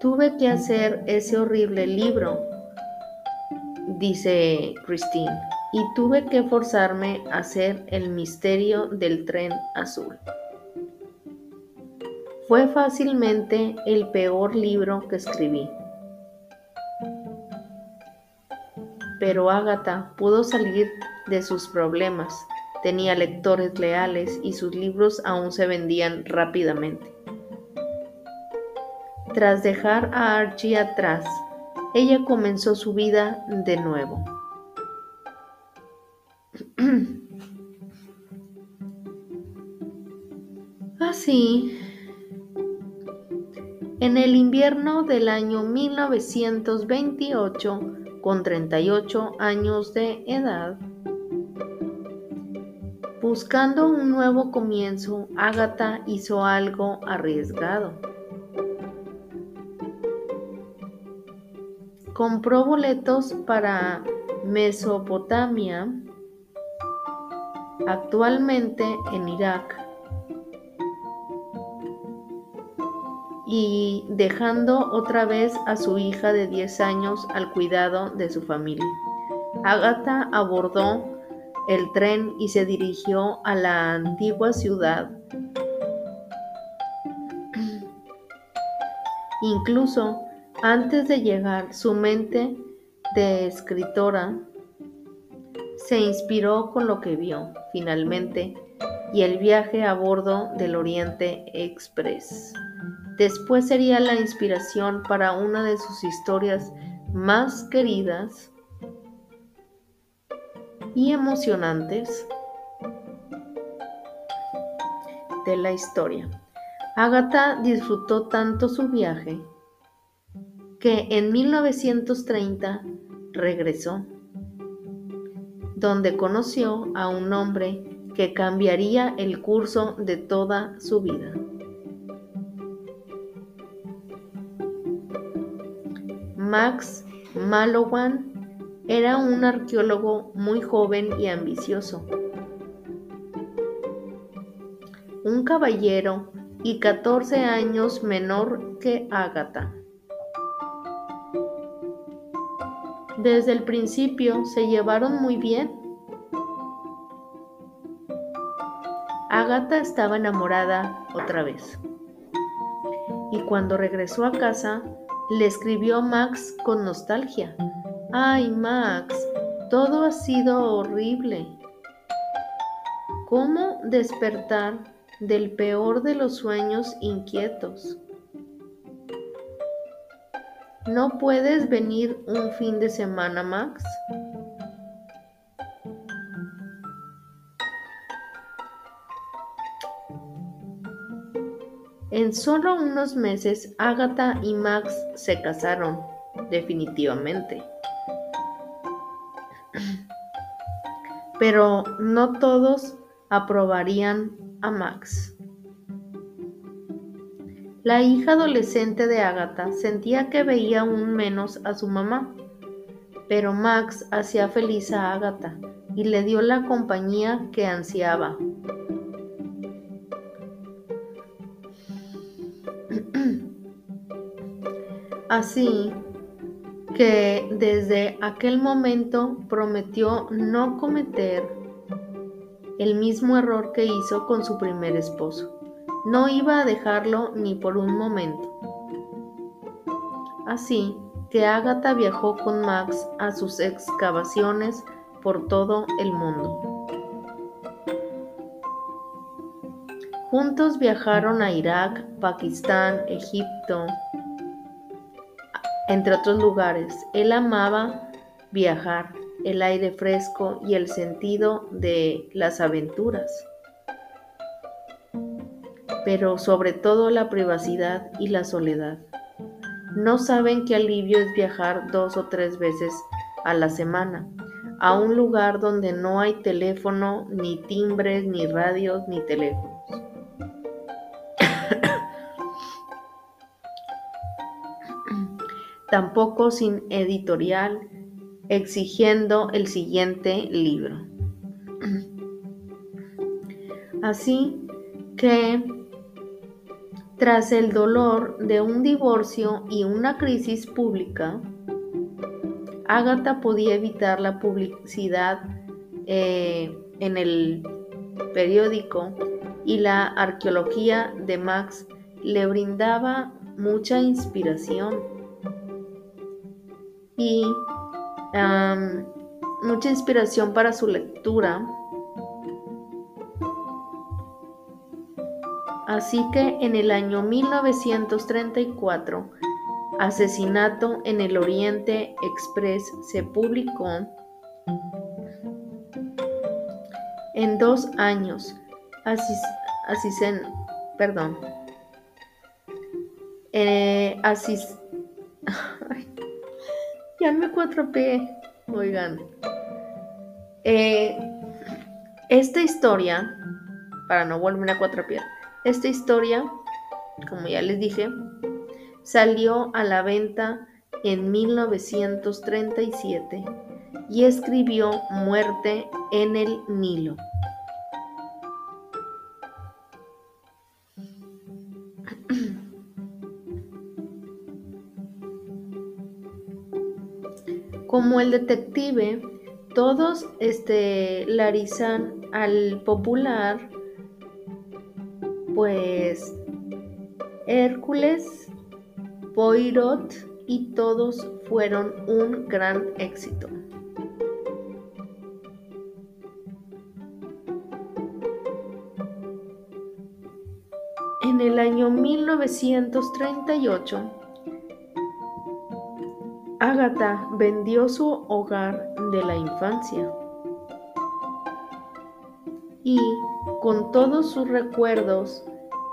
Tuve que hacer ese horrible libro, dice Christine, y tuve que forzarme a hacer el misterio del tren azul. Fue fácilmente el peor libro que escribí. Pero Agatha pudo salir de sus problemas. Tenía lectores leales y sus libros aún se vendían rápidamente. Tras dejar a Archie atrás, ella comenzó su vida de nuevo. Así, en el invierno del año 1928, con 38 años de edad, buscando un nuevo comienzo, Agatha hizo algo arriesgado. compró boletos para Mesopotamia, actualmente en Irak, y dejando otra vez a su hija de 10 años al cuidado de su familia. Agatha abordó el tren y se dirigió a la antigua ciudad. Incluso antes de llegar, su mente de escritora se inspiró con lo que vio finalmente y el viaje a bordo del Oriente Express. Después sería la inspiración para una de sus historias más queridas y emocionantes de la historia. Agatha disfrutó tanto su viaje que en 1930 regresó, donde conoció a un hombre que cambiaría el curso de toda su vida. Max Malowan era un arqueólogo muy joven y ambicioso. Un caballero y 14 años menor que Agatha. Desde el principio se llevaron muy bien. Agatha estaba enamorada otra vez. Y cuando regresó a casa, le escribió Max con nostalgia. Ay, Max, todo ha sido horrible. ¿Cómo despertar del peor de los sueños inquietos? ¿No puedes venir un fin de semana, Max? En solo unos meses, Agatha y Max se casaron, definitivamente. Pero no todos aprobarían a Max. La hija adolescente de Agatha sentía que veía aún menos a su mamá, pero Max hacía feliz a Agatha y le dio la compañía que ansiaba. Así que desde aquel momento prometió no cometer el mismo error que hizo con su primer esposo. No iba a dejarlo ni por un momento. Así que Agatha viajó con Max a sus excavaciones por todo el mundo. Juntos viajaron a Irak, Pakistán, Egipto, entre otros lugares. Él amaba viajar, el aire fresco y el sentido de las aventuras, pero sobre todo la privacidad y la soledad. No saben qué alivio es viajar dos o tres veces a la semana a un lugar donde no hay teléfono, ni timbres, ni radios, ni teléfonos. tampoco sin editorial, exigiendo el siguiente libro. Así que, tras el dolor de un divorcio y una crisis pública, Agatha podía evitar la publicidad eh, en el periódico y la arqueología de Max le brindaba mucha inspiración y mucha inspiración para su lectura. Así que en el año 1934, Asesinato en el Oriente Express se publicó en dos años. Así, se, perdón. Eh, así, ya me cuatropeé. Oigan. Eh, esta historia, para no volverme a cuatropear, esta historia, como ya les dije, salió a la venta en 1937 y escribió Muerte en el Nilo. Como el detective, todos estelarizan al popular, pues Hércules, Poirot y todos fueron un gran éxito. En el año 1938, Agatha vendió su hogar de la infancia y con todos sus recuerdos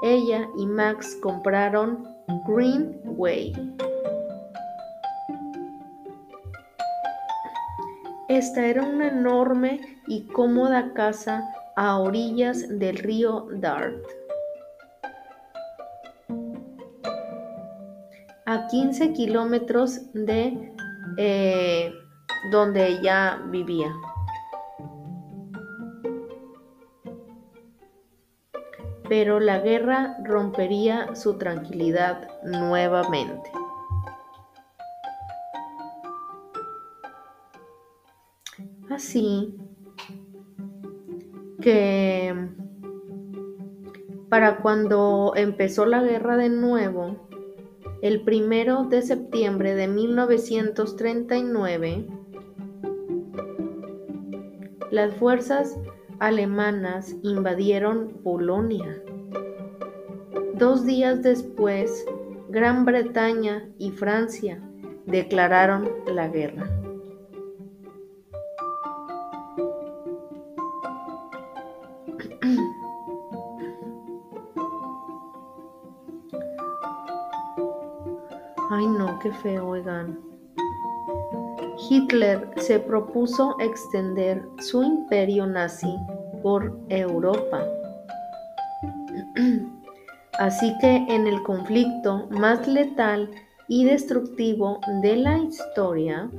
ella y Max compraron Greenway. Esta era una enorme y cómoda casa a orillas del río Dart. A 15 kilómetros de eh, donde ella vivía. Pero la guerra rompería su tranquilidad nuevamente. Así que para cuando empezó la guerra de nuevo, el primero de septiembre de 1939, las fuerzas alemanas invadieron Polonia. Dos días después, Gran Bretaña y Francia declararon la guerra. Ay no, qué feo, oigan. Hitler se propuso extender su imperio nazi por Europa. Así que en el conflicto más letal y destructivo de la historia,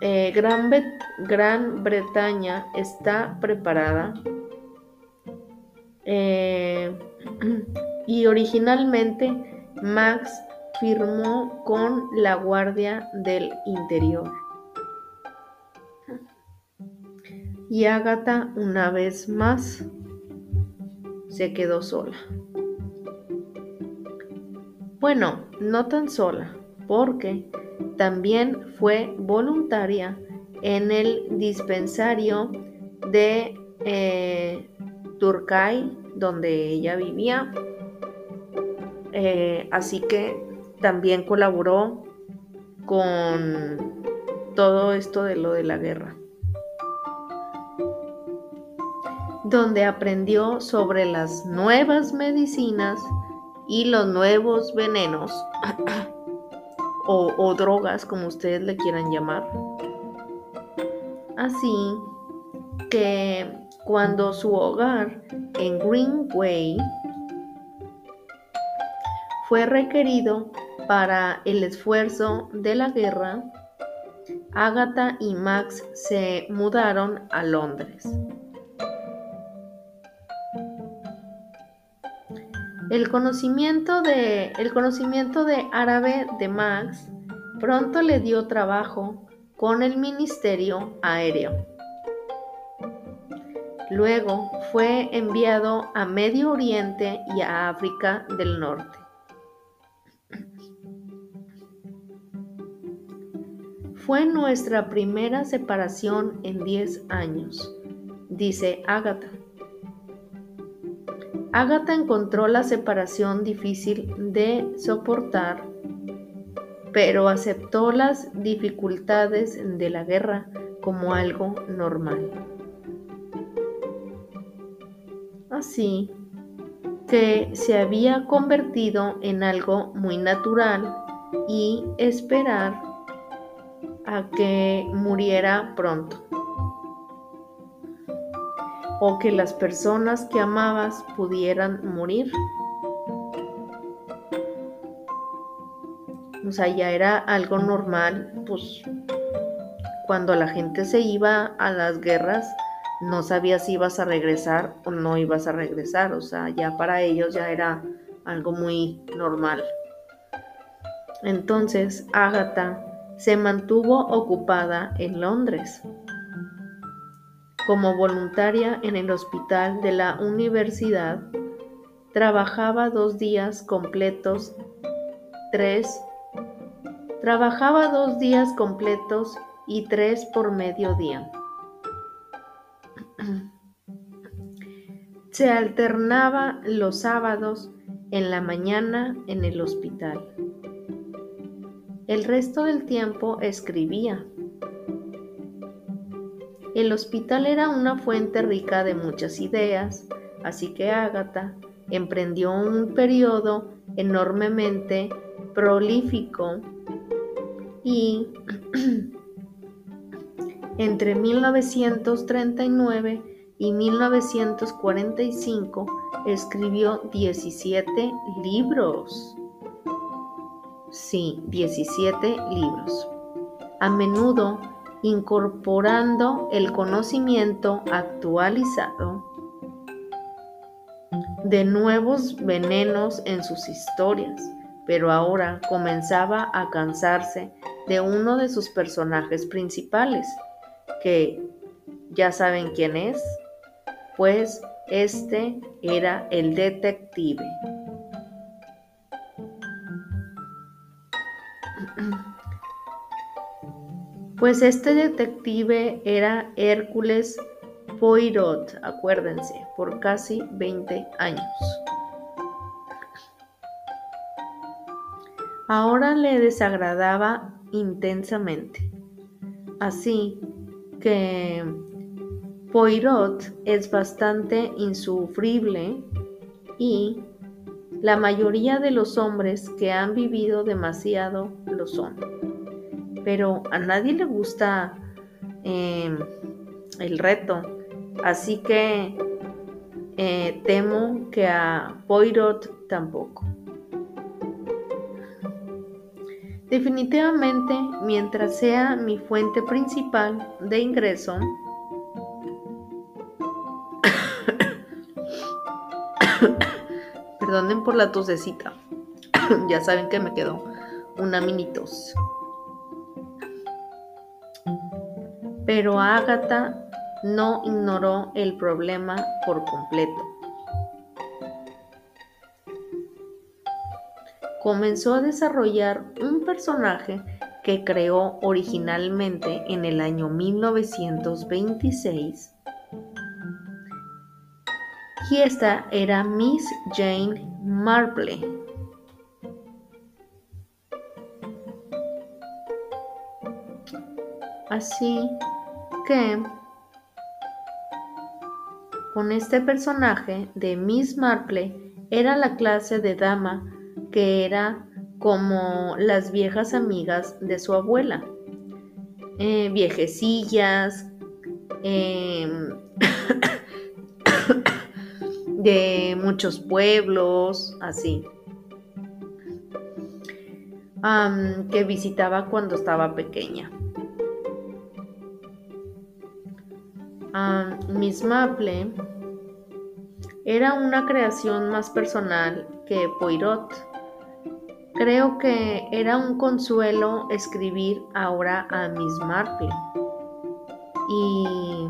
eh, Gran, Gran, Bretaña está preparada eh, y originalmente Max firmó con la Guardia del Interior. Y Agatha una vez más se quedó sola. Bueno, no tan sola, porque también fue voluntaria en el dispensario de eh, Turcay, donde ella vivía. Eh, así que también colaboró con todo esto de lo de la guerra. Donde aprendió sobre las nuevas medicinas y los nuevos venenos o, drogas, como ustedes le quieran llamar. Así que cuando su hogar en Greenway fue requerido para el esfuerzo de la guerra, Agatha y Max se mudaron a Londres. El conocimiento de, el conocimiento de árabe de Max pronto le dio trabajo con el Ministerio Aéreo. Luego fue enviado a Medio Oriente y a África del Norte. Fue nuestra primera separación en 10 años, dice Agatha. Agatha encontró la separación difícil de soportar, pero aceptó las dificultades de la guerra como algo normal. Así que se había convertido en algo muy natural y esperar a que muriera pronto o que las personas que amabas pudieran morir. O sea, ya era algo normal, pues cuando la gente se iba a las guerras, no sabía si ibas a regresar o no ibas a regresar, o sea, ya para ellos ya era algo muy normal. Entonces, Agatha se mantuvo ocupada en Londres como voluntaria en el hospital de la universidad, trabajaba dos días completos, tres, trabajaba dos días completos y tres por mediodía. Se alternaba los sábados en la mañana en el hospital. El resto del tiempo escribía El hospital era una fuente rica de muchas ideas, así que Ágata emprendió un periodo enormemente prolífico y entre 1939 y 1945 escribió 17 libros. Sí, 17 libros. A menudo incorporando el conocimiento actualizado de nuevos venenos en sus historias, pero ahora comenzaba a cansarse de uno de sus personajes principales, que ya saben quién es, pues este era el detective. Pues este detective era Hércules Poirot, acuérdense, por casi 20 años. Ahora le desagradaba intensamente. Así que Poirot es bastante insufrible y la mayoría de los hombres que han vivido demasiado lo son. Pero a nadie le gusta em, el reto. Así que eh, temo que a Poirot tampoco. Definitivamente, mientras sea mi fuente principal de ingreso, perdonen por la tosecita, ya saben que me quedó una mini tos. Pero Agatha no ignoró el problema por completo. Comenzó a desarrollar un personaje que creó originalmente en el año 1926 y esta era Miss Jane Marple. Así que con este personaje de Miss Marple era la clase de dama que era como las viejas amigas de su abuela. Eh, viejecillas, em, de muchos pueblos, así. que visitaba cuando estaba pequeña. Miss Maple era una creación más personal que Poirot. Creo que era un consuelo escribir ahora a Miss Marple. Y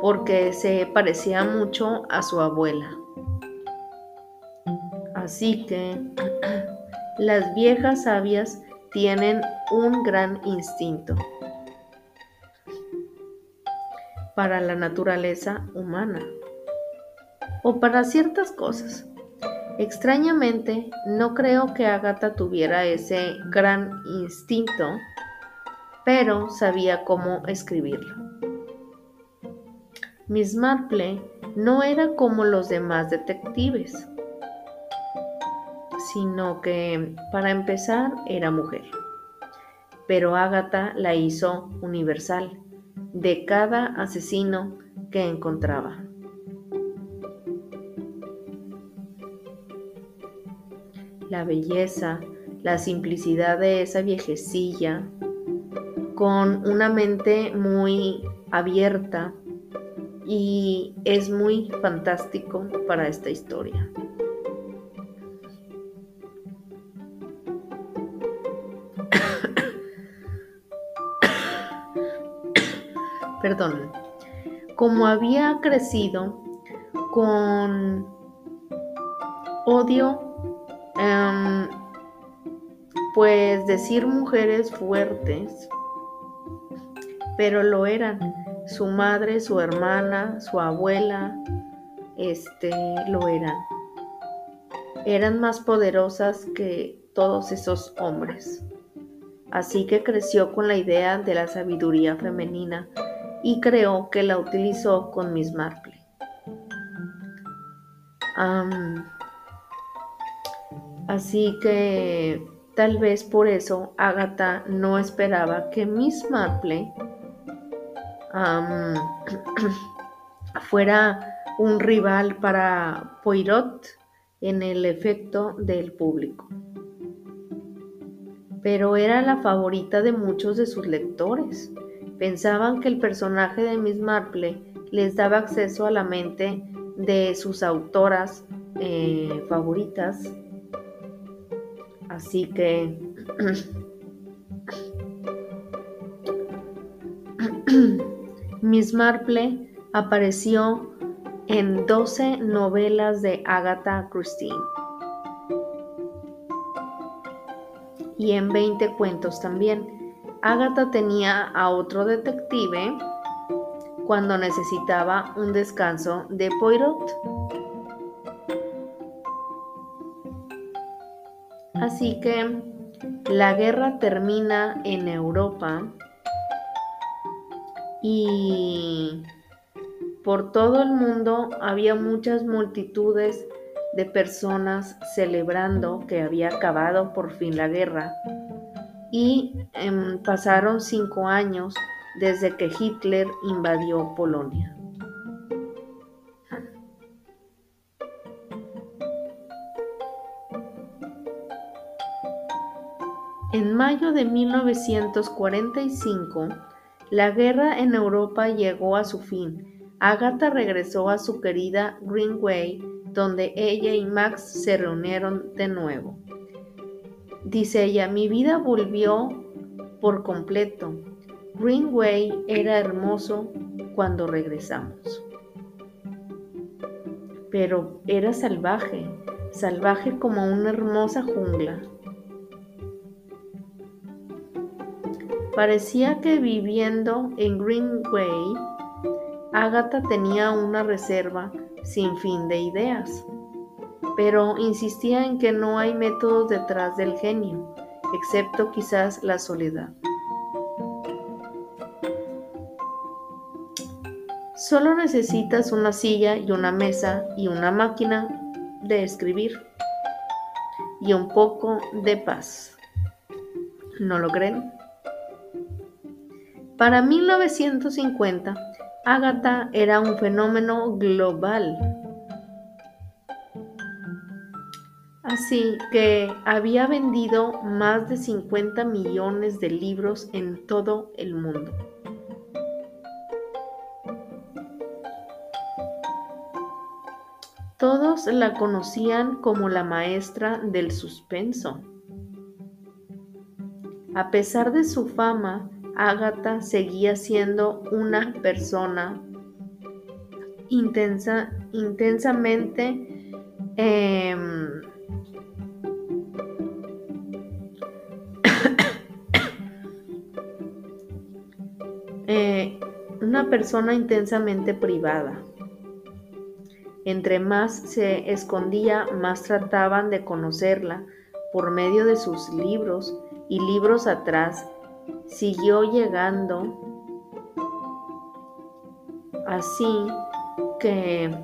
porque se parecía mucho a su abuela. Así que las viejas sabias tienen un gran instinto para la naturaleza humana o para ciertas cosas. Extrañamente, no creo que Agatha tuviera ese gran instinto, pero sabía cómo escribirlo. Miss Marple no era como los demás detectives, sino que, para empezar, era mujer. Pero Agatha la hizo universal de cada asesino que encontraba. La belleza, la simplicidad de esa viejecilla, con una mente muy abierta y es muy fantástico para esta historia. perdón, como había crecido con odio, em, pues decir mujeres fuertes, pero lo eran. Su madre, su hermana, su abuela, este, lo eran. Eran más poderosas que todos esos hombres. Así que creció con la idea de la sabiduría femenina y creo que la utilizó con Miss Marple. Así que tal vez por eso Agatha no esperaba que Miss Marple fuera un rival para Poirot en el efecto del público. Pero era la favorita de muchos de sus lectores. Pensaban que el personaje de Miss Marple les daba acceso a la mente de sus autoras eh, favoritas. Así que Miss Marple apareció en 12 novelas de Agatha Christie y en 20 cuentos también. Agatha tenía a otro detective cuando necesitaba un descanso de Poirot. Así que la guerra termina en Europa y por todo el mundo había muchas multitudes de personas celebrando que había acabado por fin la guerra y em, pasaron cinco años desde que Hitler invadió Polonia. En mayo de 1945, la guerra en Europa llegó a su fin Agatha regresó a su querida Greenway, donde ella y Max se reunieron de nuevo. Dice ella, mi vida volvió por completo. Greenway era hermoso cuando regresamos. Pero era salvaje, salvaje como una hermosa jungla. Parecía que viviendo en Greenway Agatha tenía una reserva sin fin de ideas, pero insistía en que no hay métodos detrás del genio, excepto quizás la soledad. Solo necesitas una silla y una mesa y una máquina de escribir y un poco de paz. ¿No lo creen? Para 1950, Agatha era un fenómeno global. Así que había vendido más de 50 millones de libros en todo el mundo. Todos la conocían como la maestra del suspenso. A pesar de su fama, Agatha seguía siendo una persona intensa, intensamente em, eh, una persona intensamente privada. Entre más se escondía, más trataban de conocerla por medio de sus libros y libros atrás siguió llegando. Así que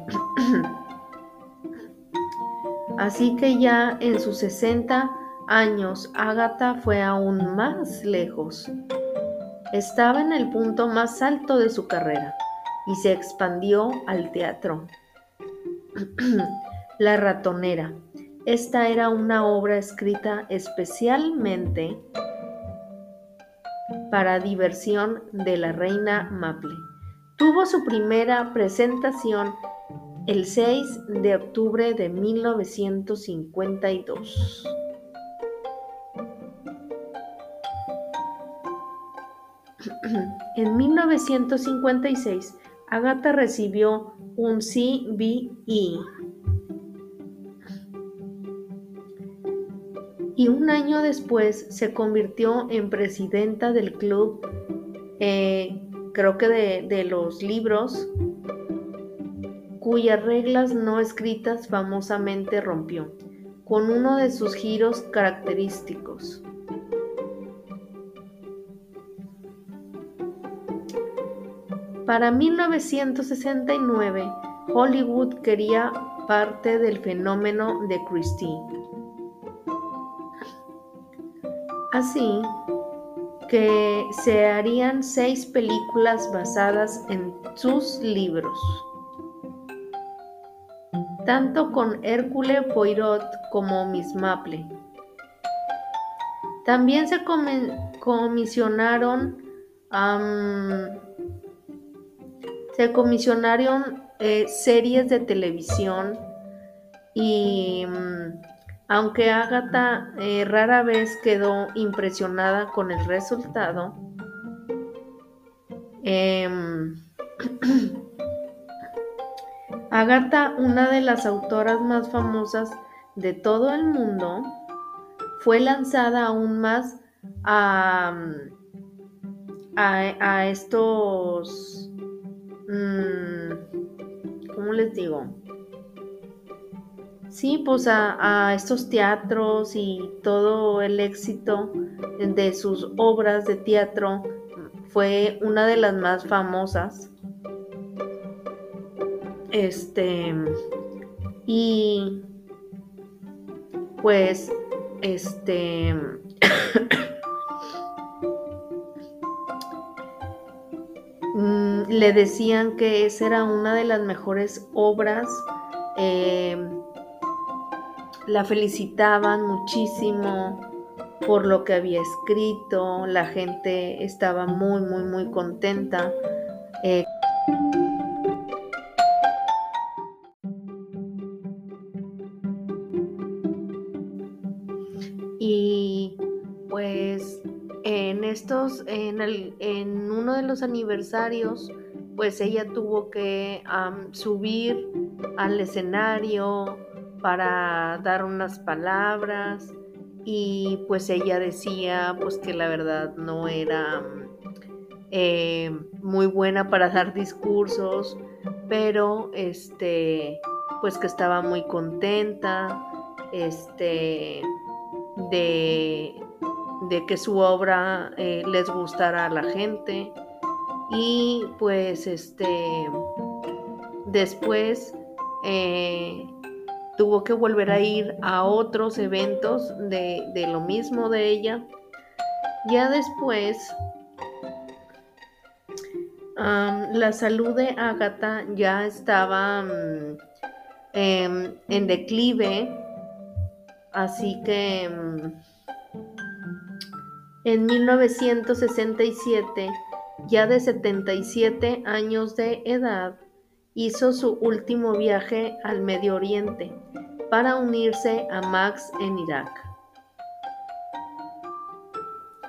así que ya en sus 60 años Agatha fue aún más lejos. Estaba en el punto más alto de su carrera y se expandió al teatro. La ratonera. Esta era una obra escrita especialmente para diversión de la reina Maple. Tuvo su primera presentación el 6 de octubre de 1952. En 1956, Agatha recibió un CBE y un año después se convirtió en presidenta del club, eh, creo que de, de los libros, cuyas reglas no escritas famosamente rompió, con uno de sus giros característicos. Para 1969, Hollywood quería parte del fenómeno de Christie. Así que se harían seis películas basadas en sus libros, tanto con Hércule Poirot como Miss Maple. También se comisionaron se comisionaron eh, series de televisión y mm, aunque Agatha eh, rara vez quedó impresionada con el resultado, em, Agatha, una de las autoras más famosas de todo el mundo, fue lanzada aún más a, a, estos, mm, ¿cómo les digo? Sí, pues a, estos teatros y todo el éxito de sus obras de teatro fue una de las más famosas. Este, y pues este mm, le decían que esa era una de las mejores obras. Eh, la felicitaban muchísimo por lo que había escrito. La gente estaba muy, muy, muy contenta. Eh, en, uno de los aniversarios, pues ella tuvo que subir al escenario para dar unas palabras y pues ella decía pues que la verdad no era eh, muy buena para dar discursos, pero este pues que estaba muy contenta este de de que su obra eh, les gustara a la gente. Y pues este después eh, tuvo que volver a ir a otros eventos de, lo mismo de ella. Ya después la salud de Agatha ya estaba mm, em, en declive. Así que mm, en 1967, ya de 77 años de edad, hizo su último viaje al Medio Oriente para unirse a Max en Irak.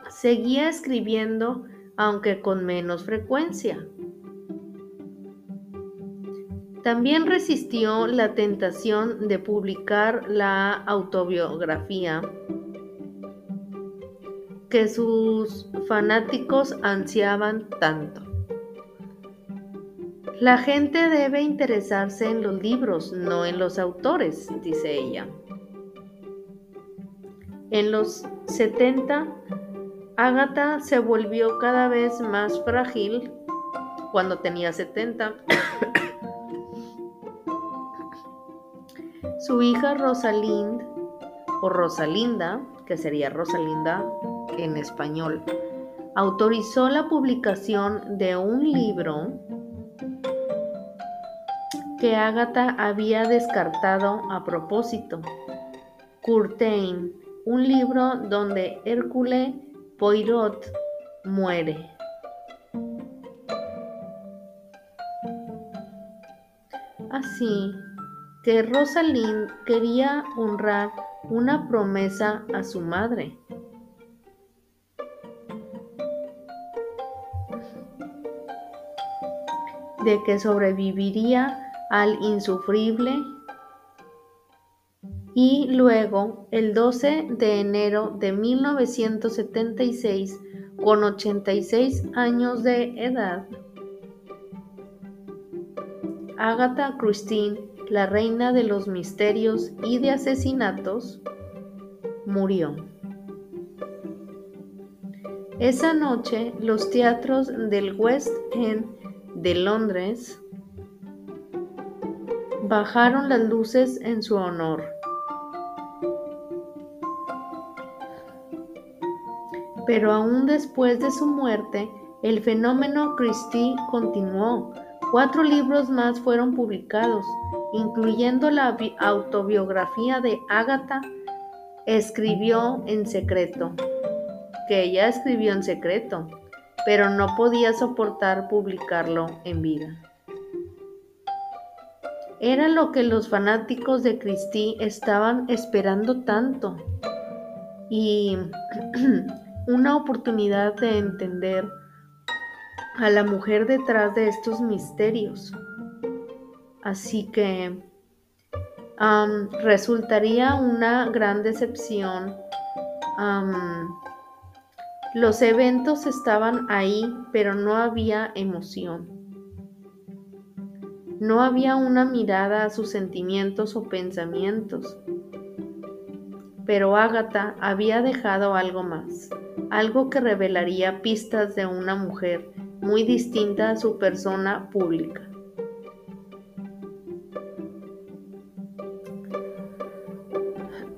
Seguía escribiendo, aunque con menos frecuencia. También resistió la tentación de publicar la autobiografía que sus fanáticos ansiaban tanto. La gente debe interesarse en los libros, no en los autores, dice ella. En los 70, Agatha se volvió cada vez más frágil cuando tenía 70. Su hija Rosalind, o Rosalinda, que sería Rosalinda en español, autorizó la publicación de un libro que Agatha había descartado a propósito, Curtain, un libro donde Hércule Poirot muere. Así que Rosalind quería honrar una promesa a su madre. de que sobreviviría al insufrible y luego el 12 de enero de 1976 con 86 años de edad Agatha Christine, la reina de los misterios y de asesinatos, murió. Esa noche los teatros del West End de Londres, bajaron las luces en su honor. Pero aún después de su muerte, el fenómeno Christie continuó. Cuatro libros más fueron publicados, incluyendo la autobiografía de Agatha, escribió en secreto, que ella escribió en secreto, pero no podía soportar publicarlo en vida. Era lo que los fanáticos de Christie estaban esperando tanto y una oportunidad de entender a la mujer detrás de estos misterios. Así que resultaría una gran decepción. los eventos estaban ahí, pero no había emoción. No había una mirada a sus sentimientos o pensamientos. Pero Agatha había dejado algo más, algo que revelaría pistas de una mujer muy distinta a su persona pública.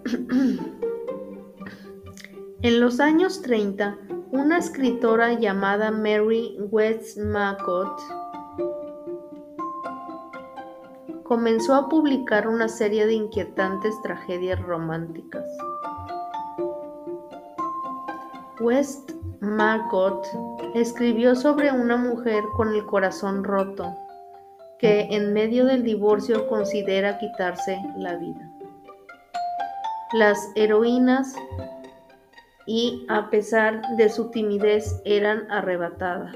En los años 30, una escritora llamada Mary Westmacott comenzó a publicar una serie de inquietantes tragedias románticas. Westmacott escribió sobre una mujer con el corazón roto que en medio del divorcio considera quitarse la vida. Las heroínas y a pesar de su timidez eran arrebatadas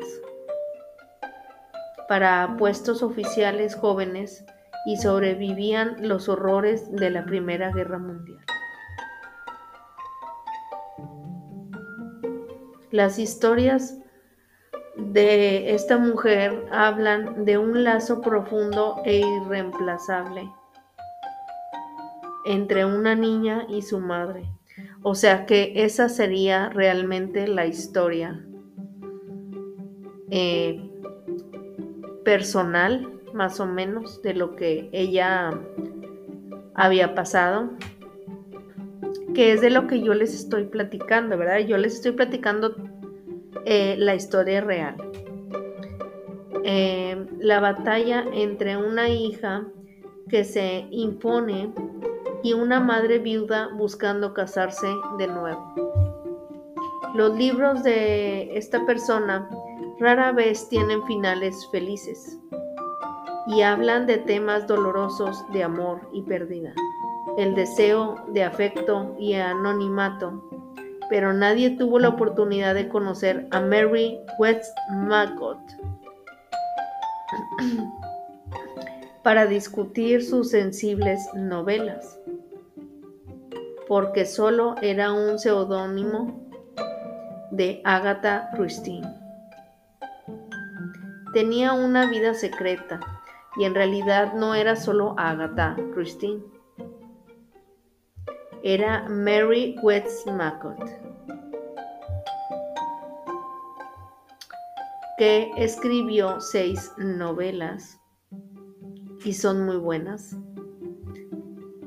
para puestos oficiales jóvenes y sobrevivían los horrores de la Primera Guerra Mundial. Las historias de esta mujer hablan de un lazo profundo e irreemplazable entre una niña y su madre o sea que esa sería realmente la historia eh, personal, más o menos, de lo que ella había pasado, que es de lo que yo les estoy platicando, ¿verdad? Yo les estoy platicando eh, la historia real. Eh, la batalla entre una hija que se impone y una madre viuda buscando casarse de nuevo. Los libros de esta persona rara vez tienen finales felices y hablan de temas dolorosos de amor y pérdida, el deseo de afecto y anonimato, pero nadie tuvo la oportunidad de conocer a Mary Westmacott. Para discutir sus sensibles novelas. Porque solo era un seudónimo de Agatha Christie. Tenía una vida secreta y en realidad no era solo Agatha Christie. Era Mary Westmacott, que escribió seis novelas y son muy buenas.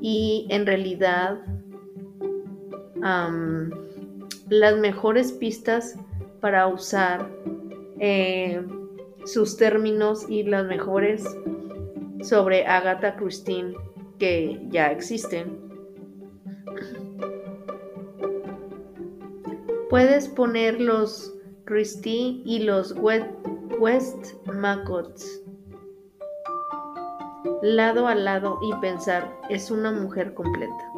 Y en realidad las mejores pistas para usar eh, sus términos y las mejores sobre Agatha Christine que ya existen. Puedes poner los Christie y los West Macotts lado a lado y pensar, es una mujer completa.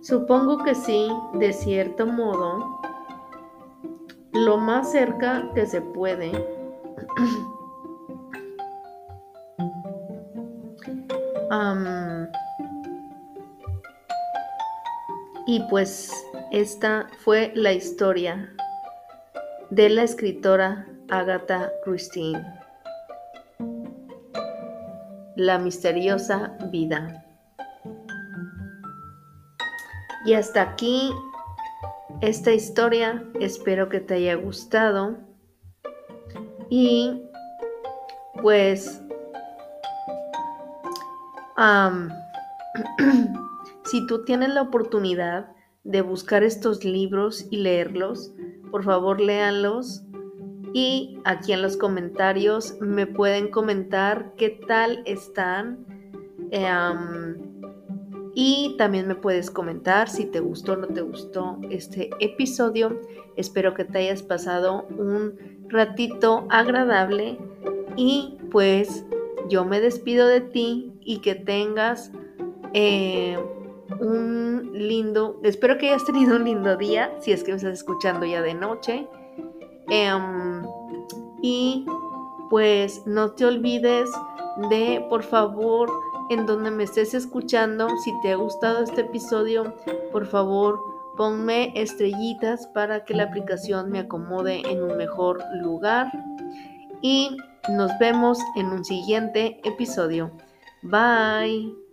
Supongo que sí, de cierto modo, lo más cerca que se puede. y pues esta fue la historia de la escritora Agatha Christine. La misteriosa vida. Y hasta aquí esta historia. Espero que te haya gustado. Y pues si tú tienes la oportunidad de buscar estos libros y leerlos, por favor léanlos y aquí en los comentarios me pueden comentar qué tal están. y también me puedes comentar si te gustó o no te gustó este episodio. Espero que te hayas pasado un ratito agradable y pues yo me despido de ti y que tengas eh, un lindo, espero que hayas tenido un lindo día, si es que me estás escuchando ya de noche. Em, y pues no te olvides de, por favor, en donde me estés escuchando, si te ha gustado este episodio, por favor, ponme estrellitas para que la aplicación me acomode en un mejor lugar. Y nos vemos en un siguiente episodio. Bye.